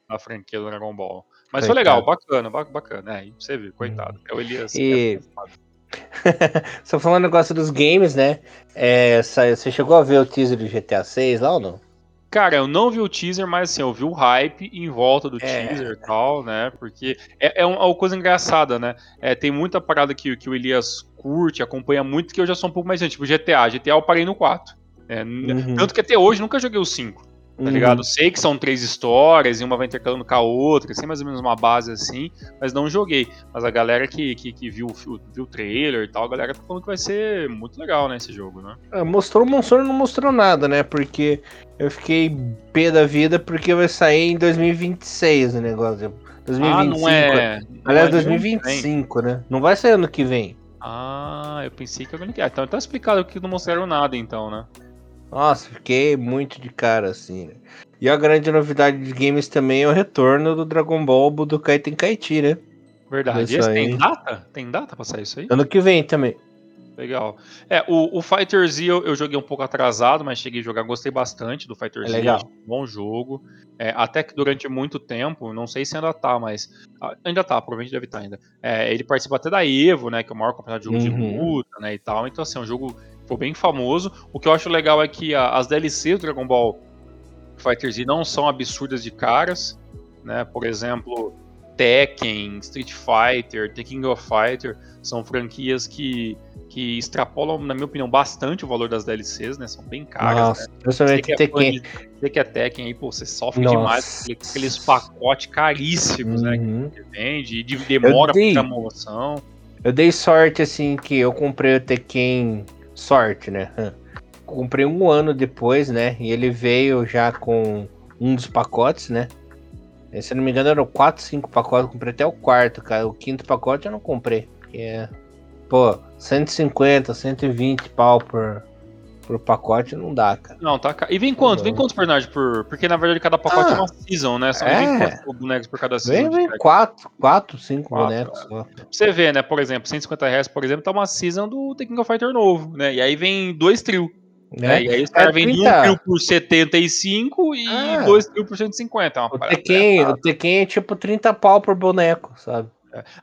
da franquia do Dragon Ball. Mas foi Coitado. legal, bacana, ba- bacana. É, você vê, coitado. É o Elias. E- é, Só falando negócio dos games, né? É, você chegou a ver o teaser do GTA 6 lá ou não? Cara, eu não vi o teaser, mas assim, eu vi o hype em volta do É. teaser e tal, né? Porque é, é uma coisa engraçada, né? É, tem muita parada que, que o Elias curte, acompanha muito, que eu já sou um pouco mais antigo. Tipo, GTA. GTA eu parei no 4. É, n- Uhum. Tanto que até hoje nunca joguei o 5. Tá ligado? Sei que são três histórias e uma vai intercalando com a outra, sei mais ou menos uma base assim, mas não joguei. Mas a galera que, que, que viu, viu o trailer e tal, a galera tá falando que vai ser muito legal, né, esse jogo, né? É, mostrou o Monstro não mostrou nada, né? Porque eu fiquei pé da vida porque vai sair em 2026 o negócio. 2025. Ah, não é. não Aliás, é ano que vem. 2025, né? Não vai sair ano que vem. Ah, eu pensei que era ano que vem. Então tá explicado que não mostraram nada, então, né? Nossa, fiquei muito de cara assim, né? E a grande novidade de games também é o retorno do Dragon Ball Budokai Tenkaichi, né? Verdade. Esse tem data? Tem data pra sair isso aí? Ano que vem também. Legal. É, o, o Fighter Z eu, eu joguei um pouco atrasado, mas cheguei a jogar, gostei bastante do Fighter É Z. legal. Bom jogo. É, até que durante muito tempo, não sei se ainda tá, mas. ah, Ainda tá, provavelmente deve estar ainda. É, ele participa até da Evo, né? Que é o maior campeonato de jogo de Uhum. luta, né? E tal. Então, assim, é um jogo foi bem famoso. O que eu acho legal é que a- as DLCs do Dragon Ball Fighter Z não são absurdas de caras, né? Por exemplo, Tekken, Street Fighter, The King of Fighter são franquias que, que extrapolam, na minha opinião, bastante o valor das DLCs, né? São bem caras, né? Nossa, Você principalmente que, é Tekken. você que é Tekken aí, pô, você sofre Nossa. demais com aquele- com aqueles pacotes caríssimos, né? Uhum. Que vende, e de demora pra promoção. Eu dei sorte, assim, que eu comprei o Tekken. Sorte, né? *laughs* Comprei um ano depois, né? E ele veio já com um dos pacotes, né? Se não me engano, eram 4, 5 pacotes. Eu comprei até o quarto, cara. O quinto pacote eu não comprei. Que é. Pô, 150, 120 pau por, por pacote não dá, cara. Não, tá E vem quanto? Vem Uhum. quantos personagens por. Porque na verdade cada pacote Ah, é uma season, né? São é. vem quantos bonecos por cada season. Vem, vem? 4, 4, 5 Quatro, bonecos só. Pra você ver, né? Por exemplo, 150 reais, por exemplo, tá uma season do The King of Fighter novo, né? E aí vem dois trio. Né? Né? E aí os caras É, vendem 30. um trio por 75 e Ah. dois trio por 150. É uma O pesada. o Tekken é tipo 30 pau por boneco, sabe?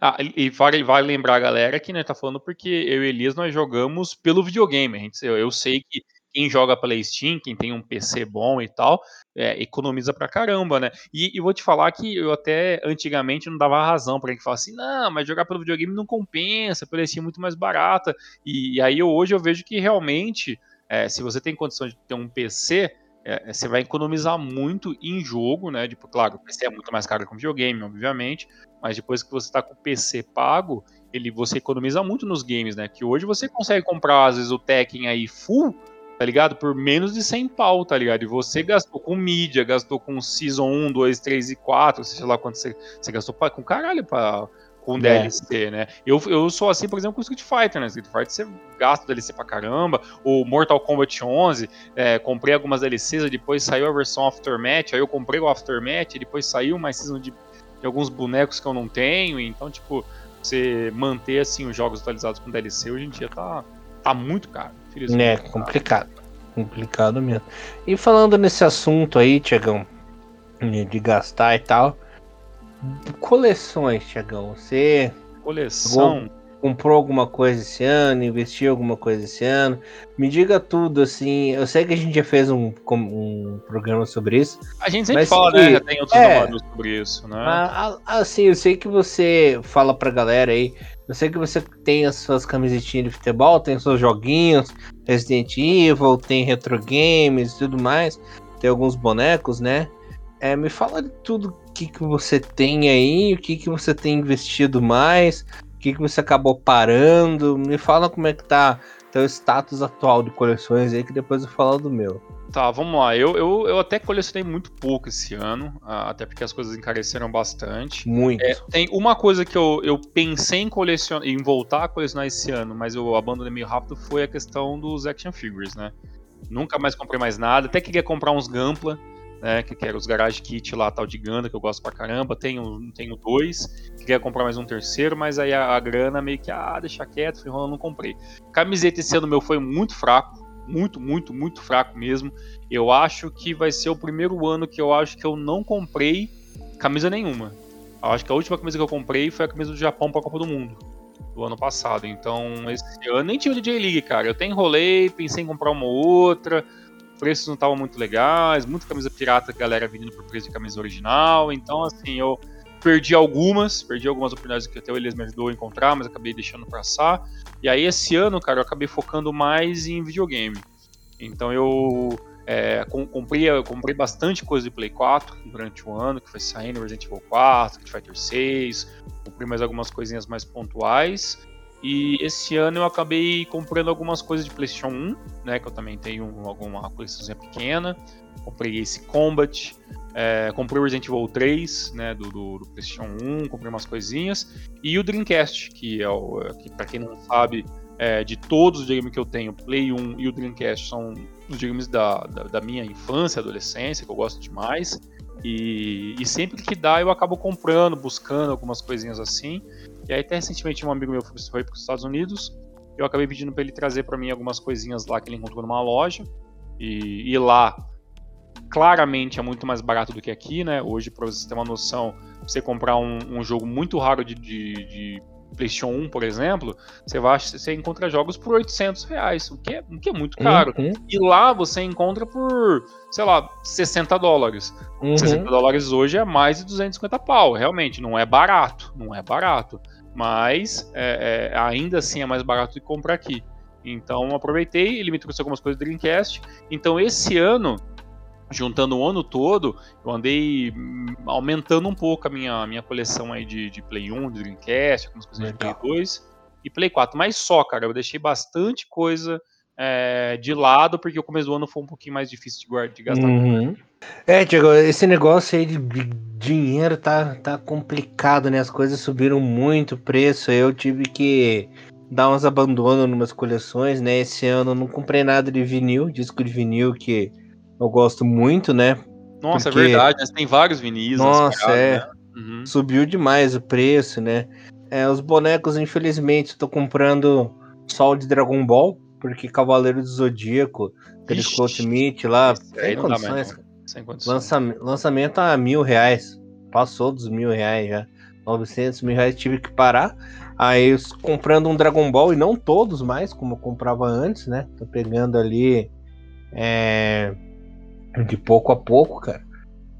Ah, e vale, vale lembrar, galera, que né, tá falando porque eu e Elias nós jogamos pelo videogame. A gente, eu, eu sei que quem joga pela Steam, quem tem um PC bom e tal, é, economiza pra caramba, né? E, e vou te falar que eu até antigamente não dava razão pra quem fala assim, não, mas jogar pelo videogame não compensa, pela Steam é muito mais barata. E, e aí eu, hoje eu vejo que realmente, é, se você tem condição de ter um PC, é, você vai economizar muito em jogo, né? Tipo, claro, o PC é muito mais caro que um videogame, obviamente, mas depois que você está com o PC pago, ele você economiza muito nos games, né? Que hoje você consegue comprar às vezes o Tekken aí full, tá ligado? Por menos de 100 pau, tá ligado? E você gastou com mídia, gastou com Season 1, 2, 3 e 4, sei lá quanto você, você gastou com caralho pra, com É. DLC, né? Eu, eu sou assim, por exemplo, com Street Fighter, né? Street Fighter você gasta DLC pra caramba, o Mortal Kombat 11, é, comprei algumas DLCs, depois saiu a versão Aftermath, aí eu comprei o Aftermath, e depois saiu mais season de, de alguns bonecos que eu não tenho, então, tipo, você manter, assim, os jogos atualizados com DLC hoje em dia tá, tá muito caro. É complicado. Complicado mesmo. E falando nesse assunto aí, Tiagão, de gastar e tal. Coleções, Tiagão. Você. Coleção. Comprou alguma coisa esse ano? Investiu alguma coisa esse ano? Me diga tudo, assim. Eu sei que a gente já fez um, um programa sobre isso. A gente sempre fala, que, né? Já tem outros é, sobre isso, né? Mas, assim, eu sei que você fala pra galera aí. Eu sei que você tem as suas camisetinhas de futebol, tem os seus joguinhos, Resident Evil, tem retro games e tudo mais. Tem alguns bonecos, né? É, me fala de tudo que, que você tem aí, o que, que você tem investido mais, o que, que você acabou parando. Me fala como é que tá teu status atual de coleções aí, que depois eu falo do meu. Tá, vamos lá. Eu, eu, eu até colecionei muito pouco esse ano, até porque as coisas encareceram bastante. Muito. É, tem uma coisa que eu, eu pensei em colecionar, em voltar a colecionar esse ano, mas eu abandonei meio rápido, foi a questão dos action figures, né? Nunca mais comprei mais nada, até queria comprar uns Gampla, né, que era os Garage Kit lá, tal de Ganda, que eu gosto pra caramba. Tenho, tenho dois, queria comprar mais um terceiro, mas aí a, a grana meio que, ah, deixa quieto, fui enrolando, não comprei. Camiseta esse ano meu foi muito fraco, muito, muito, muito fraco mesmo. Eu acho que vai ser o primeiro ano que eu acho que eu não comprei camisa nenhuma. Eu acho que a última camisa que eu comprei foi a camisa do Japão para a Copa do Mundo do ano passado. Então, esse ano nem tinha o DJ League, cara. Eu até enrolei, pensei em comprar uma outra preços não estavam muito legais, muita camisa pirata, galera vendendo por preço de camisa original. Então, assim, eu perdi algumas, perdi algumas oportunidades que até o Elias me ajudou a encontrar, mas acabei deixando passar. E aí, esse ano, cara, eu acabei focando mais em videogame. Então, eu é, comprei, comprei bastante coisa de Play 4 durante o ano, que foi saindo Resident Evil 4, Street Fighter 6, comprei mais algumas coisinhas mais pontuais. E esse ano eu acabei comprando algumas coisas de PlayStation 1, né? Que eu também tenho alguma coleçãozinha pequena. Comprei esse Combat, é, comprei o Resident Evil 3, né? Do, do, do, PlayStation 1, comprei umas coisinhas. E o Dreamcast, que é o. Que, pra quem não sabe, é, de todos os videogames que eu tenho, Play 1 e o Dreamcast são os videogames da, da, da minha infância, adolescência, que eu gosto demais. E, e, sempre que dá eu acabo comprando, buscando algumas coisinhas assim. E aí até recentemente um amigo meu foi para os Estados Unidos, eu acabei pedindo para ele trazer para mim algumas coisinhas lá que ele encontrou numa loja. E, e lá claramente é muito mais barato do que aqui, né? Hoje, para você ter uma noção, você comprar um, um jogo muito raro de, de, de PlayStation 1, por exemplo, você, vai, você encontra jogos por 800 reais, o que é, o que é muito caro. Uhum. E lá você encontra por, sei lá, 60 dólares. Uhum. 60 dólares hoje é mais de 250 pau, realmente, não é barato, não é barato. Mas é, é, ainda assim é mais barato de comprar aqui. Então aproveitei, ele me trouxe algumas coisas do Dreamcast. Então esse ano juntando o ano todo, eu andei aumentando um pouco a minha, minha coleção aí de, de Play 1, de Dreamcast, algumas coisas Legal. de Play 2 e Play 4. Mas só, cara, eu deixei bastante coisa é, de lado, porque o começo do ano foi um pouquinho mais difícil de, guardar, de gastar. Uhum. É, Diego, esse negócio aí de dinheiro tá, tá complicado, né? As coisas subiram muito o preço. Eu tive que dar uns abandonos em umas coleções, né? Esse ano eu não comprei nada de vinil, disco de vinil que eu gosto muito, né? Nossa, é porque... é verdade, né? tem vários vinis. Nossa, é. Né? Uhum. Subiu demais o preço, né? É, os bonecos, infelizmente, tô comprando só o de Dragon Ball, porque Cavaleiro do Zodíaco, aquele Scott Meat lá, sem condições. Sem condições. Lança, lançamento a mil reais. Passou dos mil reais já. 900 mil reais tive que parar. Aí comprando um Dragon Ball e não todos mais, como eu comprava antes, né? Tô pegando ali. É, de pouco a pouco, cara.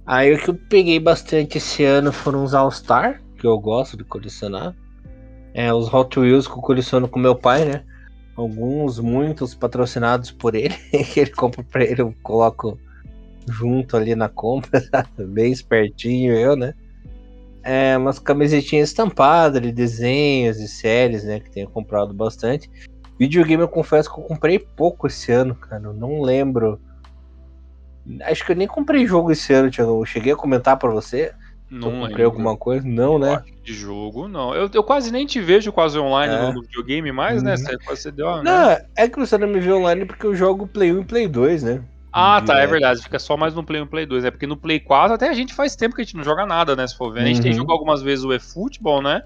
Aí o que eu peguei bastante esse ano foram os All-Star, que eu gosto de colecionar. É, os Hot Wheels que eu coleciono com meu pai, né? Alguns, muitos patrocinados por ele. *laughs* ele compra pra ele, eu coloco junto ali na compra, *laughs* bem espertinho eu, né? É, umas camisetinhas estampadas de desenhos e séries, né? Que tenho comprado bastante. Videogame eu confesso que eu comprei pouco esse ano, cara. Eu não lembro Acho que eu nem comprei jogo esse ano, Thiago. Eu cheguei a comentar para você. Não eu comprei lembro. alguma coisa? Não, né? De jogo, não. Eu, eu quase nem te vejo quase online é. no videogame mais, né? uhum. né? Você, você deu uma, Não, né? é que você não me vê online porque eu jogo Play 1 e Play 2, né? Ah, tá, é verdade. Fica só mais no Play 1 e Play 2. É porque no Play 4 até a gente faz tempo que a gente não joga nada, né? Se for ver. A gente uhum. tem jogado algumas vezes o eFootball, né?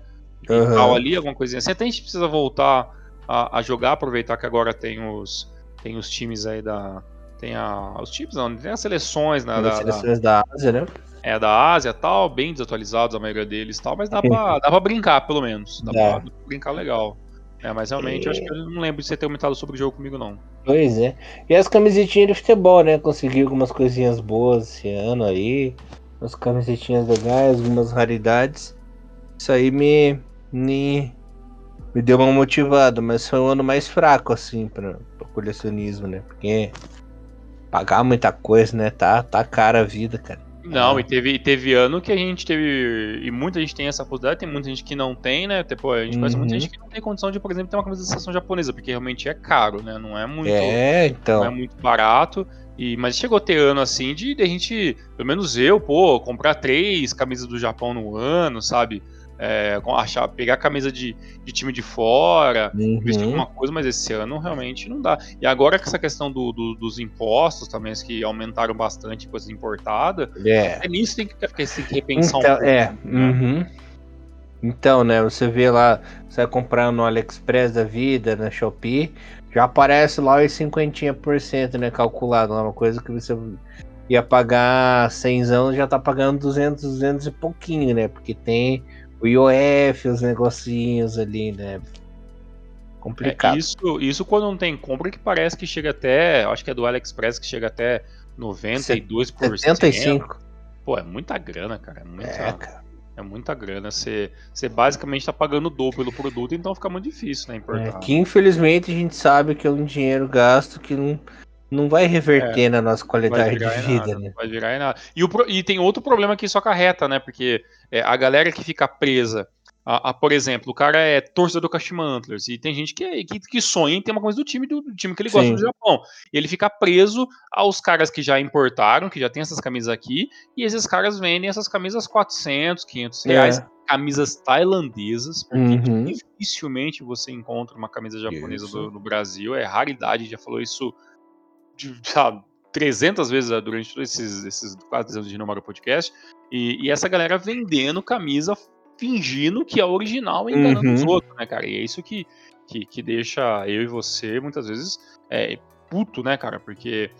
Uhum. ali, alguma coisinha assim. Até a gente precisa voltar a, a jogar, aproveitar que agora tem os, tem os times aí da, tem a, os times, não, tem as seleções, né? Da, as seleções da, da Ásia, né? É da Ásia tal, bem desatualizados a maioria deles tal, mas dá pra, dá pra brincar, pelo menos. Dá, dá. Pra, brincar legal. É, mas realmente, eu acho que eu não lembro de você ter comentado sobre o jogo comigo, não. Pois é. E as camisetinhas de futebol, né? Consegui algumas coisinhas boas esse ano aí. As camisetinhas legais, algumas raridades. Isso aí me, me, me deu uma motivada, mas foi um ano mais fraco, assim, pra, pra colecionismo, né? Porque pagar muita coisa, né? Tá, tá cara a vida, cara. Não, é. e teve, teve ano que a gente teve. E muita gente tem essa possibilidade, tem muita gente que não tem, né? Tipo, a gente uhum. conhece muita uhum. gente que não tem condição de, por exemplo, ter uma camisa de seleção japonesa, porque realmente é caro, né? Não é muito. É, então. Não é muito barato. E, mas chegou a ter ano assim de, de a gente, pelo menos eu, pô, comprar três camisas do Japão no ano, sabe? É, achar, pegar a camisa de, de time de fora, uhum. investir alguma coisa, mas esse ano realmente não dá. E agora com essa questão do, do, dos impostos também, que aumentaram bastante coisas importadas, é. é nisso tem que, tem que repensar então, um pouco. É. Né? Uhum. Então, né, você vê lá, você vai comprar no AliExpress da vida, na Shopee, já aparece lá os 50%, né, calculado, uma coisa que você ia pagar 100 anos, já tá pagando 200, 200 e pouquinho, né, porque tem o IOF, os negocinhos ali, né? Complicado. É, isso, isso quando não tem compra que parece que chega até, acho que é do AliExpress que chega até 92%. 75. Pô, é muita grana, cara. É muita, é, cara. É muita grana. Você, você basicamente tá pagando o dobro pelo produto, então fica muito difícil, né? Importar. É, que infelizmente a gente sabe que é um dinheiro gasto que não não vai reverter é, na nossa qualidade de vida, nada, né? Vai virar em nada. E, o, e tem outro problema que isso acarreta, né? Porque é, a galera que fica presa a, a, por exemplo, o cara é torcedor do Kashima Antlers e tem gente que, é, que, que, sonha em ter uma coisa do time do, do time que ele gosta Sim. do Japão. E ele fica preso aos caras que já importaram, que já tem essas camisas aqui, e esses caras vendem essas camisas 400, 500 reais. É. Camisas tailandesas, porque uhum. dificilmente você encontra uma camisa japonesa do, no Brasil, é raridade, já falou isso de, sabe, 300 vezes né, durante todos esses, esses quase anos de Nomaro Podcast, e, e, essa galera vendendo camisa, fingindo que é original e enganando uhum. os outros, né, cara? E é isso que, que, que deixa eu e você, muitas vezes, é, puto, né, cara? Porque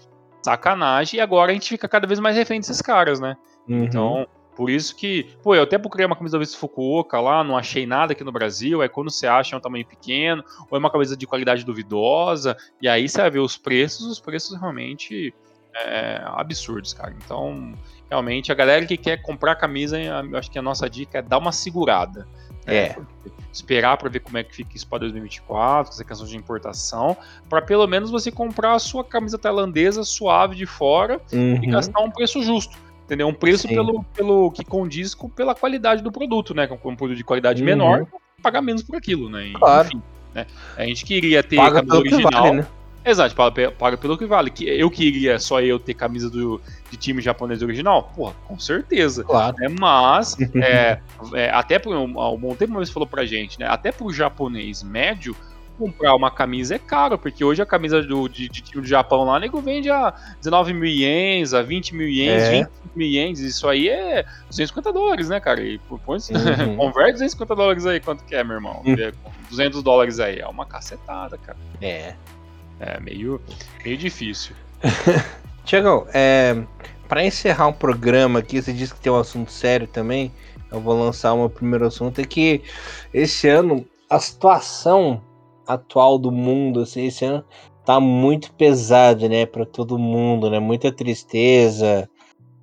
sacanagem, e agora a gente fica cada vez mais refém desses caras, né? Uhum. Então, por isso que, pô, eu até procurei uma camisa da Fukuoka lá, não achei nada aqui no Brasil. Aí quando você acha é um tamanho pequeno, ou é uma camisa de qualidade duvidosa, e aí você vai ver os preços, os preços realmente é, absurdos, cara. Então, realmente, a galera que quer comprar camisa, eu acho que a nossa dica é dar uma segurada. Né? É. Esperar para ver como é que fica isso para 2024, essa questão de importação, para pelo menos você comprar a sua camisa tailandesa suave de fora uhum. e gastar um preço justo entendeu? Um preço pelo, pelo que condiz com, pela qualidade do produto, né? Com um produto de qualidade uhum. menor, pagar menos por aquilo, né? E, claro. Enfim, né? A gente queria ter paga camisa original. Vale, né? Exato, paga, paga, pelo que vale. Eu queria só eu ter camisa do, de time japonês original? Porra, com certeza. Claro. É, mas, *laughs* é, é, até por um, um bom tempo uma vez falou pra gente, né? Até pro japonês médio, comprar uma camisa é caro, porque hoje a camisa do, de, de time do Japão lá, nego vende a 19 mil ienes, a 20 mil ienes, é. 25 mil ienes, isso aí é 250 dólares, né, cara? E põe, uhum. *laughs* converte 250 dólares aí, quanto que é, meu irmão? Uhum. 200 dólares aí, é uma cacetada, cara. É. É meio, meio difícil. *laughs* Tiagão, é, para encerrar um programa aqui, você disse que tem um assunto sério também, eu vou lançar o meu primeiro assunto, é que esse ano a situação atual do mundo, assim, esse ano tá muito pesado, né, para todo mundo, né? Muita tristeza,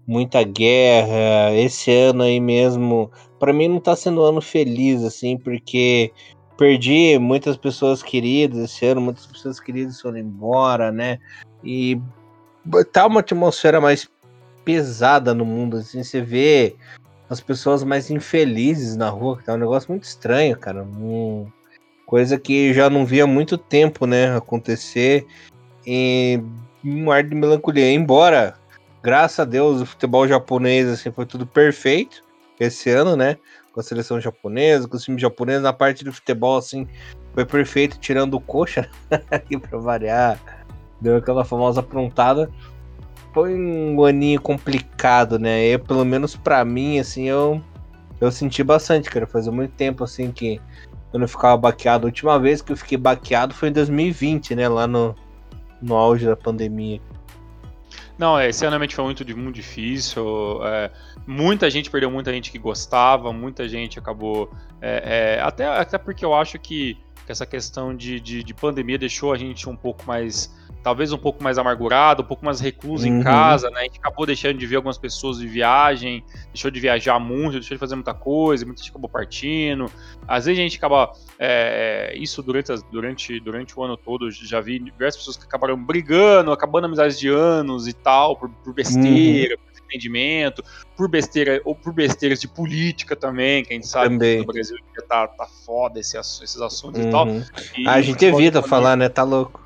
muita guerra. Esse ano aí mesmo, para mim não tá sendo um ano feliz assim, porque perdi muitas pessoas queridas esse ano, muitas pessoas queridas foram embora, né? E tá uma atmosfera mais pesada no mundo, assim, você vê as pessoas mais infelizes na rua, que tá um negócio muito estranho, cara. Coisa que já não via muito tempo, né, acontecer e um ar de melancolia. Embora, graças a Deus, o futebol japonês assim foi tudo perfeito esse ano, né, com a seleção japonesa, com os times japoneses na parte do futebol assim foi perfeito, tirando o coxa *laughs* aqui para variar, deu aquela famosa aprontada. Foi um aninho complicado, né? Eu, pelo menos para mim, assim, eu eu senti bastante, cara. Fazia muito tempo assim que eu não ficava baqueado. A última vez que eu fiquei baqueado foi em 2020, né? Lá no, no auge da pandemia. Não, esse ano foi muito, muito difícil. É, muita gente perdeu, muita gente que gostava, muita gente acabou. É, é, até, até porque eu acho que, que essa questão de, de, de, pandemia deixou a gente um pouco mais. Talvez um pouco mais amargurado, um pouco mais recluso uhum. em casa, né? A gente acabou deixando de ver algumas pessoas de viagem, deixou de viajar muito, deixou de fazer muita coisa, muita gente acabou partindo. Às vezes a gente acaba. É, isso durante, durante, durante o ano todo, já vi diversas pessoas que acabaram brigando, acabando amizades de anos e tal, por, por besteira. Uhum entendimento, por besteira ou por besteiras de política também, que a gente sabe também. que no Brasil tá, tá foda esse, esses assuntos uhum. e tal. E a gente evita falar, né? Tá louco.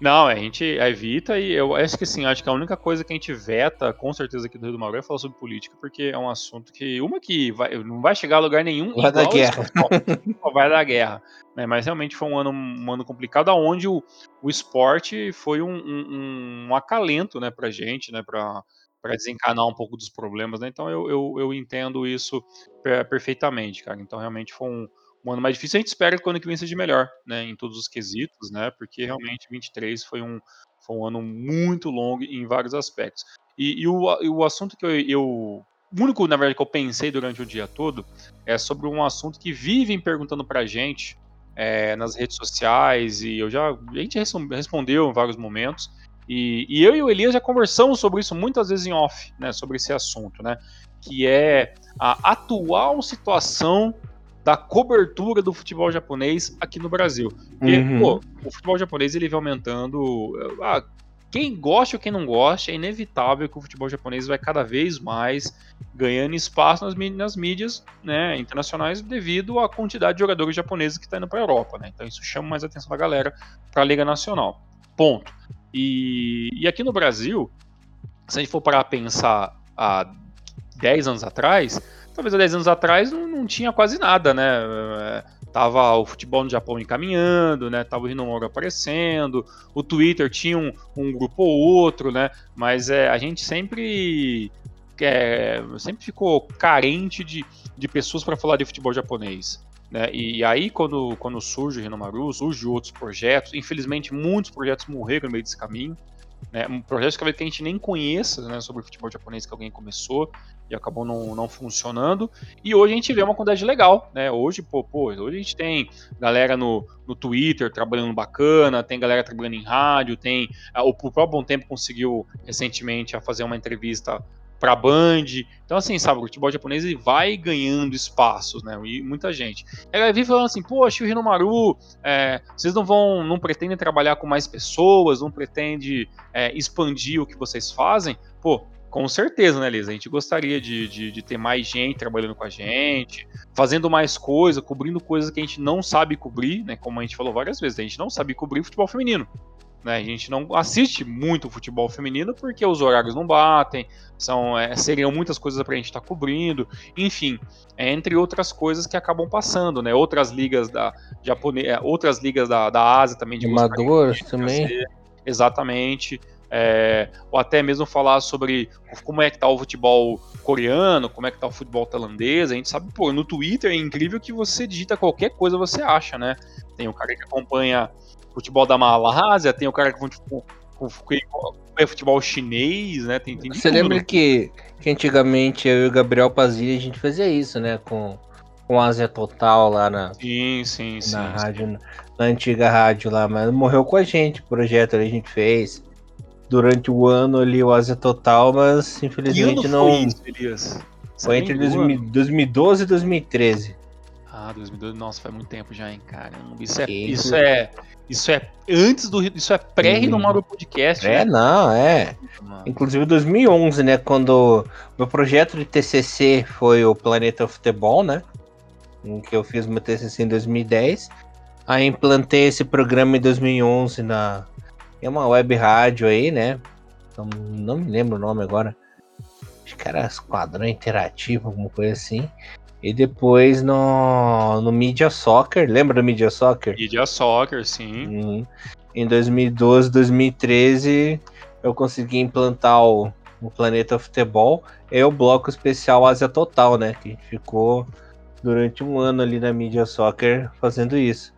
Não, a gente evita e eu acho que sim, acho que a única coisa que a gente veta, com certeza aqui do Rio do Mauro, é falar sobre política, porque é um assunto que, uma que vai, não vai chegar a lugar nenhum. Vai dar guerra. *laughs* Só vai dar guerra. Né? Mas realmente foi um ano, um ano complicado, onde o, o esporte foi um, um, um acalento né, pra gente, né, pra, para desencanar um pouco dos problemas, né? Então eu, eu, eu entendo isso perfeitamente, cara. Então realmente foi um, um, ano mais difícil. A gente espera que o ano que vem seja melhor, né? Em todos os quesitos, né? Porque realmente 23 foi um, foi um ano muito longo em vários aspectos. E, e o, e o assunto que eu, eu o único, na verdade, que eu pensei durante o dia todo é sobre um assunto que vivem perguntando pra gente é, nas redes sociais, e eu já. A gente respondeu em vários momentos, e, e, eu e o Elias já conversamos sobre isso muitas vezes em off, né, sobre esse assunto, né, que é a atual situação da cobertura do futebol japonês aqui no Brasil. Porque, uhum. pô, o futebol japonês ele vem aumentando. Ah, quem gosta ou quem não gosta, é inevitável que o futebol japonês vai cada vez mais ganhando espaço nas, nas mídias né, internacionais devido à quantidade de jogadores japoneses que está indo para a Europa. Né? Então isso chama mais a atenção da galera para a Liga Nacional. Ponto. E, e aqui no Brasil, se a gente for parar a pensar há 10 anos atrás, talvez há 10 anos atrás não, não tinha quase nada, né? É, tava o futebol no Japão encaminhando, né? Tava o Rinomoro aparecendo, o Twitter tinha um, um grupo ou outro, né? Mas é, a gente sempre é, sempre ficou carente de, de pessoas para falar de futebol japonês. Né? E aí, quando, quando surge o Renomaru, surge outros projetos, infelizmente muitos projetos morreram no meio desse caminho. Né? Um projeto que a gente nem conheça né, sobre o futebol japonês que alguém começou e acabou não, não funcionando. E hoje a gente vê uma quantidade legal. Né? Hoje, pô, pô, hoje a gente tem galera no, no Twitter trabalhando bacana, tem galera trabalhando em rádio, tem. O, o próprio Bom Tempo conseguiu recentemente a fazer uma entrevista para Band. Então, assim, sabe, o futebol japonês vai ganhando espaços, né? E muita gente. Ela vive falando assim, poxa, o Hinomaru, é, vocês não vão, não pretendem trabalhar com mais pessoas, não pretendem é, expandir o que vocês fazem? Pô, com certeza, né, Lisa? A gente gostaria de, de, de, ter mais gente trabalhando com a gente, fazendo mais coisa, cobrindo coisas que a gente não sabe cobrir, né? Como a gente falou várias vezes, a gente não sabe cobrir futebol feminino. Né? A gente não assiste muito futebol feminino porque os horários não batem, são, é, seriam muitas coisas para a gente estar tá cobrindo, enfim, é, entre outras coisas que acabam passando, né? Outras ligas da Japone... É, outras ligas da, da Ásia também de Amador também. exatamente. É, ou até mesmo falar sobre como é que tá o futebol coreano, como é que tá o futebol tailandês. A gente sabe, pô, no Twitter é incrível que você digita qualquer coisa você acha, né? Tem o cara que acompanha futebol da Malásia, tem o cara que é futebol chinês, né? Tem, tem Você tudo. lembra que, que antigamente eu e o Gabriel Pazilha a gente fazia isso, né? Com, com Ásia Total lá na, sim, sim, na sim, rádio, sim. na antiga rádio lá, mas morreu com a gente, o projeto ali a gente fez durante o ano ali o Ásia Total, mas infelizmente não. Foi, isso, Elias? foi entre 2012 e 2013. Ah, 2012, nossa, faz muito tempo já, hein, cara. Isso é, isso é, isso é antes do. Isso é pré-Rinomaru Podcast. É, né? não, é. Mano. Inclusive 2011, né? Quando meu projeto de TCC foi o Planeta Futebol, né? Em que eu fiz meu TCC em 2010. Aí implantei esse programa em 2011 na. É uma web rádio aí, né? Não, não me lembro o nome agora. Acho que era Esquadrão Interativo, alguma coisa assim. E depois no, no Media Soccer, lembra do Media Soccer? Media Soccer, sim. Uhum. Em 2012, 2013, eu consegui implantar o, o Planeta Futebol e o bloco especial Ásia Total, né? Que ficou durante um ano ali na Media Soccer fazendo isso.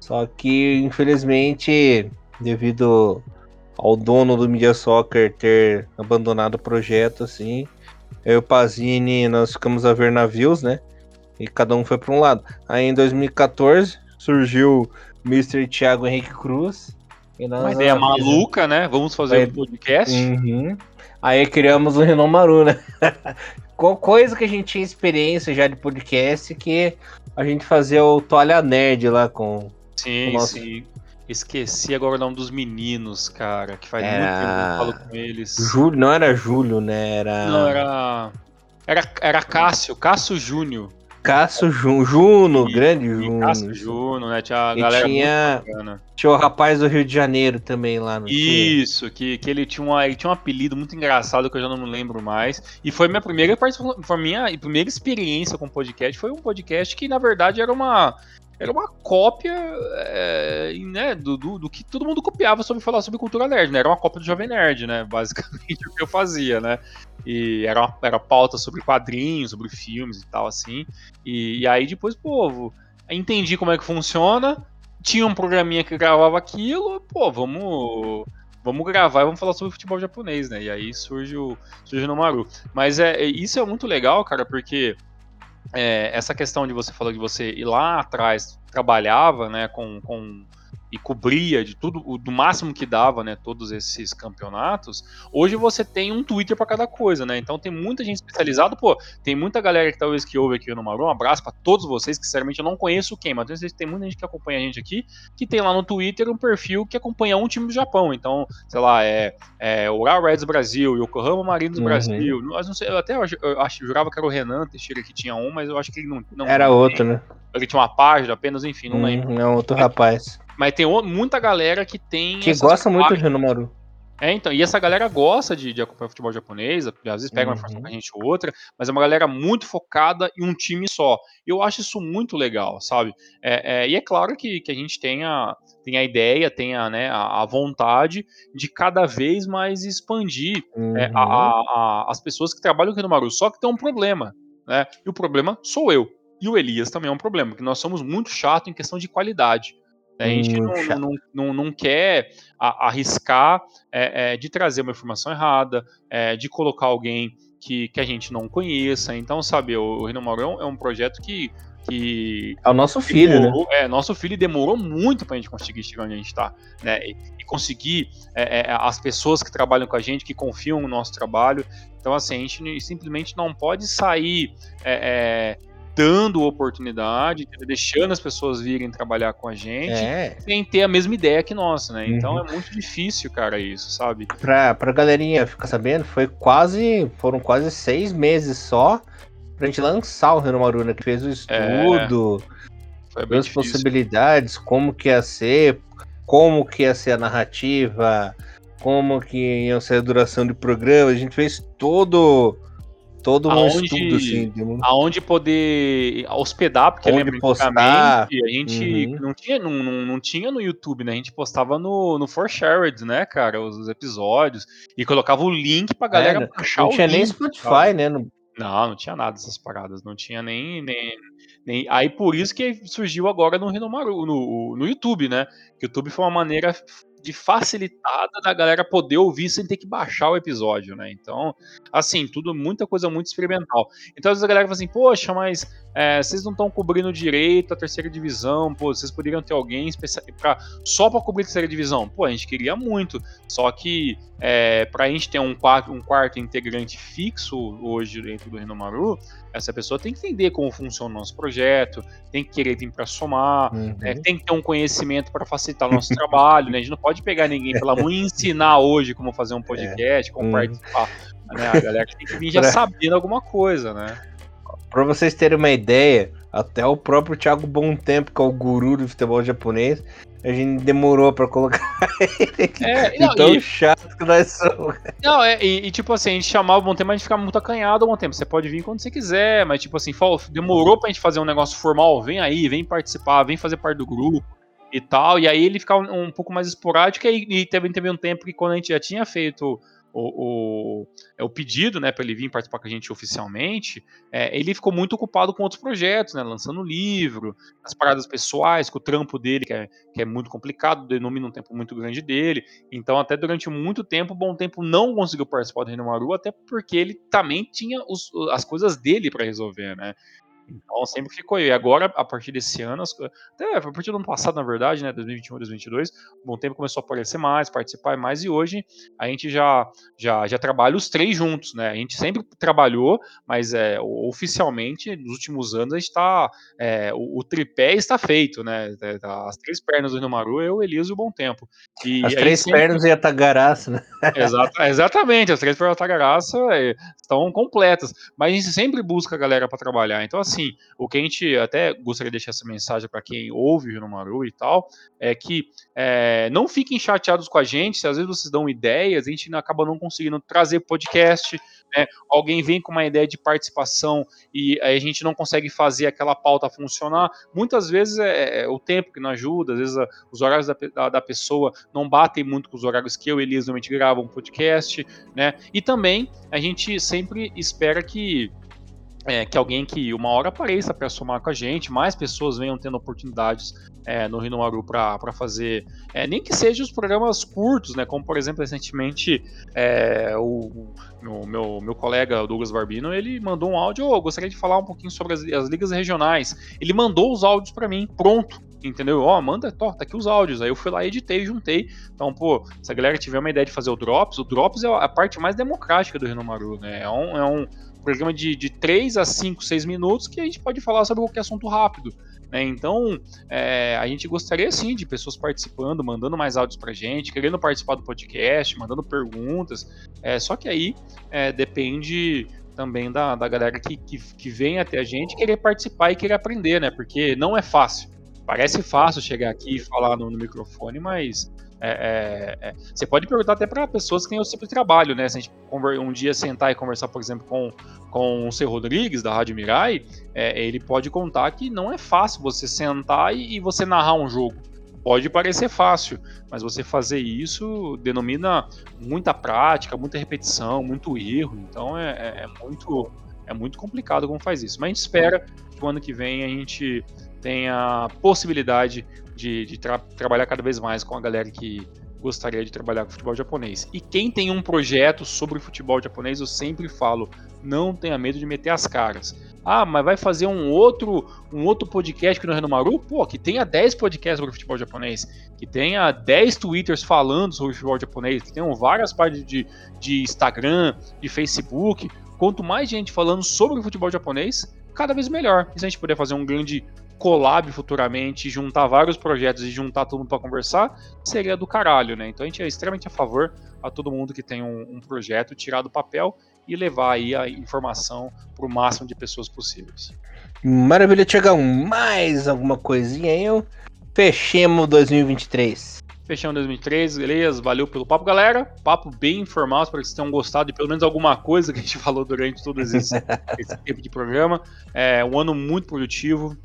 Só que, infelizmente, devido ao dono do Media Soccer ter abandonado o projeto, assim. Eu e o Pazini, nós ficamos a ver navios, né? E cada um foi para um lado. Aí em 2014 surgiu o Mr. Thiago Henrique Cruz. Uma ideia maluca, né? Vamos fazer um podcast. Uhum. Aí criamos o Renan Maru, né? *laughs* Coisa que a gente tinha experiência já de podcast, que a gente fazia o Toalha Nerd lá com. Sim, com nosso... sim. Esqueci agora o nome dos meninos, cara, que faz era... muito tempo que eu falo com eles. Júlio, não era Júlio, né? Era. Não, era. Era, era Cássio, Cássio Júnior. Cássio Juno, Juno e, grande Juno. Cássio Juno, né? Tinha a galera tinha, tinha o rapaz do Rio de Janeiro também lá no Isso, que, que ele tinha, uma, ele tinha um apelido muito engraçado que eu já não me lembro mais. E foi minha primeira foi minha primeira experiência com podcast. Foi um podcast que, na verdade, era uma era uma cópia é, né, do, do, do, que todo mundo copiava sobre falar sobre cultura nerd, né? Era uma cópia do Jovem Nerd, né? Basicamente *laughs* o que eu fazia, né? E era, uma, era pauta sobre quadrinhos, sobre filmes e tal, assim. E, e aí depois, pô, entendi como é que funciona. Tinha um programinha que gravava aquilo, pô, vamos vamos gravar e vamos falar sobre futebol japonês, né? E aí surge o, surge o Nomaru. Mas é, isso é muito legal, cara, porque é, essa questão de você falou de você ir lá atrás, trabalhava né, com, com e cobria de tudo, do máximo que dava, né, todos esses campeonatos, hoje você tem um Twitter para cada coisa, né? Então tem muita gente especializada, pô, tem muita galera que talvez que ouve aqui no Maru, um abraço para todos vocês, que sinceramente eu não conheço quem, mas tem muita gente que acompanha a gente aqui, que tem lá no Twitter um perfil que acompanha um time do Japão, então, sei lá, é, é o Real Reds Brasil, Yokohama Marinos uhum. Brasil, eu, não sei, eu até eu eu jurava que era o Renan Teixeira que tinha um, mas eu acho que ele não... não era outro, né? Ele tinha uma página apenas, enfim, não uhum, lembro. Não, outro rapaz. Mas tem muita galera que tem. Que gosta muito de Renomaru. É, então, e essa galera gosta de, de acompanhar futebol japonês, às vezes pega uhum. uma informação com a gente ou outra, mas é uma galera muito focada em um time só. Eu acho isso muito legal, sabe? É, é, e é claro que, que a gente tem a, tem a ideia, tem a, né, a, a vontade de cada vez mais expandir uhum. é, a, uhum. a, as pessoas que trabalham aqui no Maru. Só que tem um problema, né? E o problema sou eu. E o Elias também é um problema, porque nós somos muito chato em questão de qualidade. A gente não, não, não, não, quer arriscar é, é, de trazer uma informação errada, é, de colocar alguém que, que a gente não conheça. Então, sabe, o, o Renomaurão é um projeto que. que é o nosso filho, né? demorou, né? É, nosso filho demorou muito para a gente conseguir chegar onde a gente está. Né? E, e conseguir é, é, as pessoas que trabalham com a gente, que confiam no nosso trabalho. Então, assim, a gente simplesmente não pode sair é, dando oportunidade, deixando as pessoas virem trabalhar com a gente, é. sem ter a mesma ideia que nossa, né? Então uhum. é muito difícil, cara, isso, sabe? Pra, pra galerinha ficar sabendo, foi quase, foram quase seis meses só pra gente lançar o Reno Maruna, que fez o estudo, é. as possibilidades, como que ia ser, como que ia ser a narrativa, como que ia ser a duração do programa, a gente fez todo todo um aonde, estudo, assim. De um... Aonde poder hospedar, porque Onde lembra postar. a gente uhum. não, tinha, não, não, não, tinha no YouTube, né? A gente postava no, no For Shared, né, cara, os, os episódios, e colocava o link pra galera é, baixar Não tinha link, nem Spotify, sabe? né? No... Não, não tinha nada dessas paradas, não tinha nem, nem, nem... Aí por isso que surgiu agora no Renomaru, no, no YouTube, né? Que o YouTube foi uma maneira de facilitada da galera poder ouvir sem ter que baixar o episódio, né? Então, assim, tudo, muita coisa muito experimental. Então, às vezes a galera fala assim, poxa, mas é, vocês não estão cobrindo direito a terceira divisão, pô, vocês poderiam ter alguém pra, só para cobrir a terceira divisão. Pô, a gente queria muito, só que é, para a gente ter um quarto, um quarto integrante fixo hoje dentro do Renomaru, essa pessoa tem que entender como funciona o nosso projeto, tem que querer vir para somar, uhum. né, tem que ter um conhecimento para facilitar o nosso trabalho, né? A gente não pode pegar ninguém pela mão e ensinar hoje como fazer um podcast, como uhum. participar. Né? A galera tem que vir já *laughs* sabendo alguma coisa, né? Para vocês terem uma ideia, até o próprio Thiago Bom Tempo, que é o guru do futebol japonês, a gente demorou para colocar *laughs* ele. É, não, tão e... chato que nós somos. Não, é, e, e, tipo assim, a gente chamava o Bom Tempo, mas a gente ficava muito acanhado ao Bom Tempo. Você pode vir quando você quiser, mas tipo assim, demorou pra gente fazer um negócio formal. Vem aí, vem participar, vem fazer parte do grupo e tal. E aí ele ficava um, um pouco mais esporádico. E, e teve, teve um tempo que quando a gente já tinha feito o, o, é o pedido né, para ele vir participar com a gente oficialmente, é, ele ficou muito ocupado com outros projetos, né, lançando livro, as paradas pessoais, com o trampo dele, que é, que é muito complicado, denomina um tempo muito grande dele. Então, até durante muito tempo, Bom Tempo não conseguiu participar do Reino Maru, até porque ele também tinha os, as coisas dele para resolver, né? Então sempre ficou aí. E agora, a partir desse ano, até a partir do ano passado, na verdade, né, 2021, 2022, o Bom Tempo começou a aparecer mais, participar mais, e hoje a gente já, já, já trabalha os três juntos, né? A gente sempre trabalhou, mas é, oficialmente, nos últimos anos, a gente está. É, o, o, tripé está feito, né? É, tá, as três pernas do Maru, eu, Elias e o Bom Tempo. E as três sempre... pernas e a Tagaraça, né? Exato, exatamente, as três pernas e a Tagaraça é, estão completas. Mas a gente sempre busca a galera para trabalhar. Então, assim, assim, o que a gente até gostaria de deixar essa mensagem para quem ouve o Maru e tal, é que é, não fiquem chateados com a gente, se às vezes vocês dão ideias, a gente acaba não conseguindo trazer podcast, né? alguém vem com uma ideia de participação e a gente não consegue fazer aquela pauta funcionar. Muitas vezes é, é o tempo que não ajuda, às vezes a, os horários da, da, da, pessoa não batem muito com os horários que eu e Elias normalmente gravam um podcast, né? E também a gente sempre espera que é, que alguém que uma hora apareça para somar com a gente, mais pessoas venham tendo oportunidades é, no Rinomaru para fazer, é, nem que sejam os programas curtos, né? Como por exemplo recentemente é, o, meu, meu, meu colega Douglas Barbino ele mandou um áudio, oh, eu gostaria de falar um pouquinho sobre as, as ligas regionais. Ele mandou os áudios para mim, pronto, entendeu? Ó, oh, manda, tó, tá aqui os áudios. Aí eu fui lá, editei, juntei. Então, pô, se a galera tiver uma ideia de fazer o Drops, o Drops é a parte mais democrática do Renomaru, né? É um, é um programa de, de 3 a 5, 6 minutos que a gente pode falar sobre qualquer assunto rápido. Né? Então, é, a gente gostaria sim de pessoas participando, mandando mais áudios pra gente, querendo participar do podcast, mandando perguntas. É, só que aí é, depende também da, da galera que, que, que vem até a gente querer participar e querer aprender, né? Porque não é fácil. Parece fácil chegar aqui e falar no, no microfone, mas é, é, é, você pode perguntar até para pessoas que têm o tipo de trabalho, né? Se a gente um dia sentar e conversar, por exemplo, com, com o C. Rodrigues, da Rádio Mirai, é, ele pode contar que não é fácil você sentar e, e, você narrar um jogo. Pode parecer fácil, mas você fazer isso denomina muita prática, muita repetição, muito erro. Então é, é, é muito, é muito complicado como faz isso. Mas a gente espera que o ano que vem a gente tenha possibilidade de, de tra trabalhar cada vez mais com a galera que gostaria de trabalhar com futebol japonês. E quem tem um projeto sobre futebol japonês, eu sempre falo, não tenha medo de meter as caras. Ah, mas vai fazer um outro um outro podcast que no Renomaru? Pô, que tenha 10 podcasts sobre futebol japonês, que tenha 10 twitters falando sobre futebol japonês, que tenham várias páginas de, de Instagram, de Facebook. Quanto mais gente falando sobre o futebol japonês, cada vez melhor. E se a gente puder fazer um grande collab futuramente, juntar vários projetos e juntar todo mundo para conversar, seria do caralho, né? Então a gente é extremamente a favor a todo mundo que tem um, um projeto tirar do papel e levar aí a informação para o máximo de pessoas possíveis. Maravilha, Tiagão. Mais alguma coisinha aí? Fechemos 2023. Fechamos 2023, beleza? Valeu pelo papo, galera. Papo bem informal, espero que vocês tenham gostado de pelo menos alguma coisa que a gente *laughs* falou durante todo esse, esse tempo de programa. É um ano muito produtivo,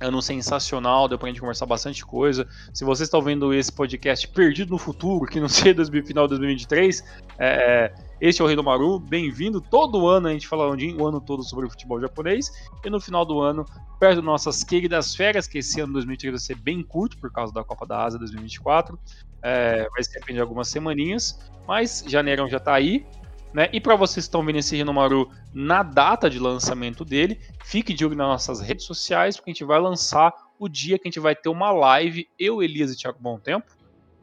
ano sensacional, deu pra gente conversar bastante coisa. Se vocês estão vendo esse podcast perdido no futuro, que não seja *laughs* final de 2023, é, este é o Rei do Maru, bem-vindo. Todo ano a gente fala o ano todo sobre o futebol japonês, e no final do ano, perto das nossas queridas férias, que esse ano 2023 vai ser bem curto por causa da Copa da Ásia 2024, é, vai ser de algumas semaninhas, mas janeiro já tá aí, né? E para vocês que estão vendo esse Renomaru na data de lançamento dele, fique de olho nas nossas redes sociais, porque a gente vai lançar o dia que a gente vai ter uma live, eu, Elias e Thiago Bom Tempo,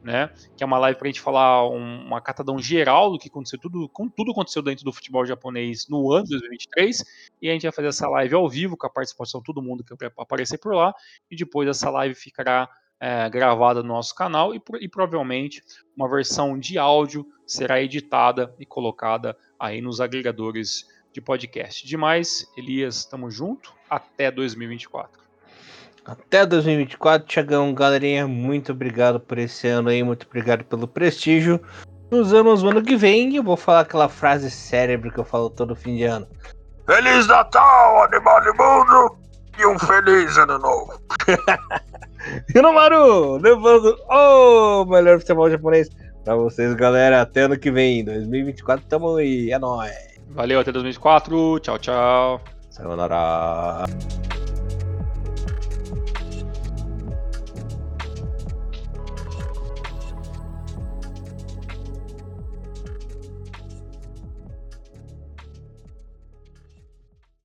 né? Que é uma live para a gente falar um, uma catadão geral do que aconteceu, tudo, com tudo aconteceu dentro do futebol japonês no ano de 2023. E a gente vai fazer essa live ao vivo, com a participação de todo mundo que aparecer por lá. E depois essa live ficará é, gravada no nosso canal e, e, provavelmente uma versão de áudio será editada e colocada aí nos agregadores de podcast. Demais, Elias, estamos junto. Até 2024. Até 2024, Tiagão, galerinha, muito obrigado por esse ano aí, muito obrigado pelo prestígio. Nos vemos no ano que vem e eu vou falar aquela frase cérebro que eu falo todo fim de ano. Feliz Natal, animal do mundo, e um feliz ano novo. *laughs* Hinomaru, levando o melhor futebol japonês Pra vocês, galera. Até ano que vem. 2024 tamo aí. É nóis. Valeu, até 2024. Tchau, tchau. Sayonara.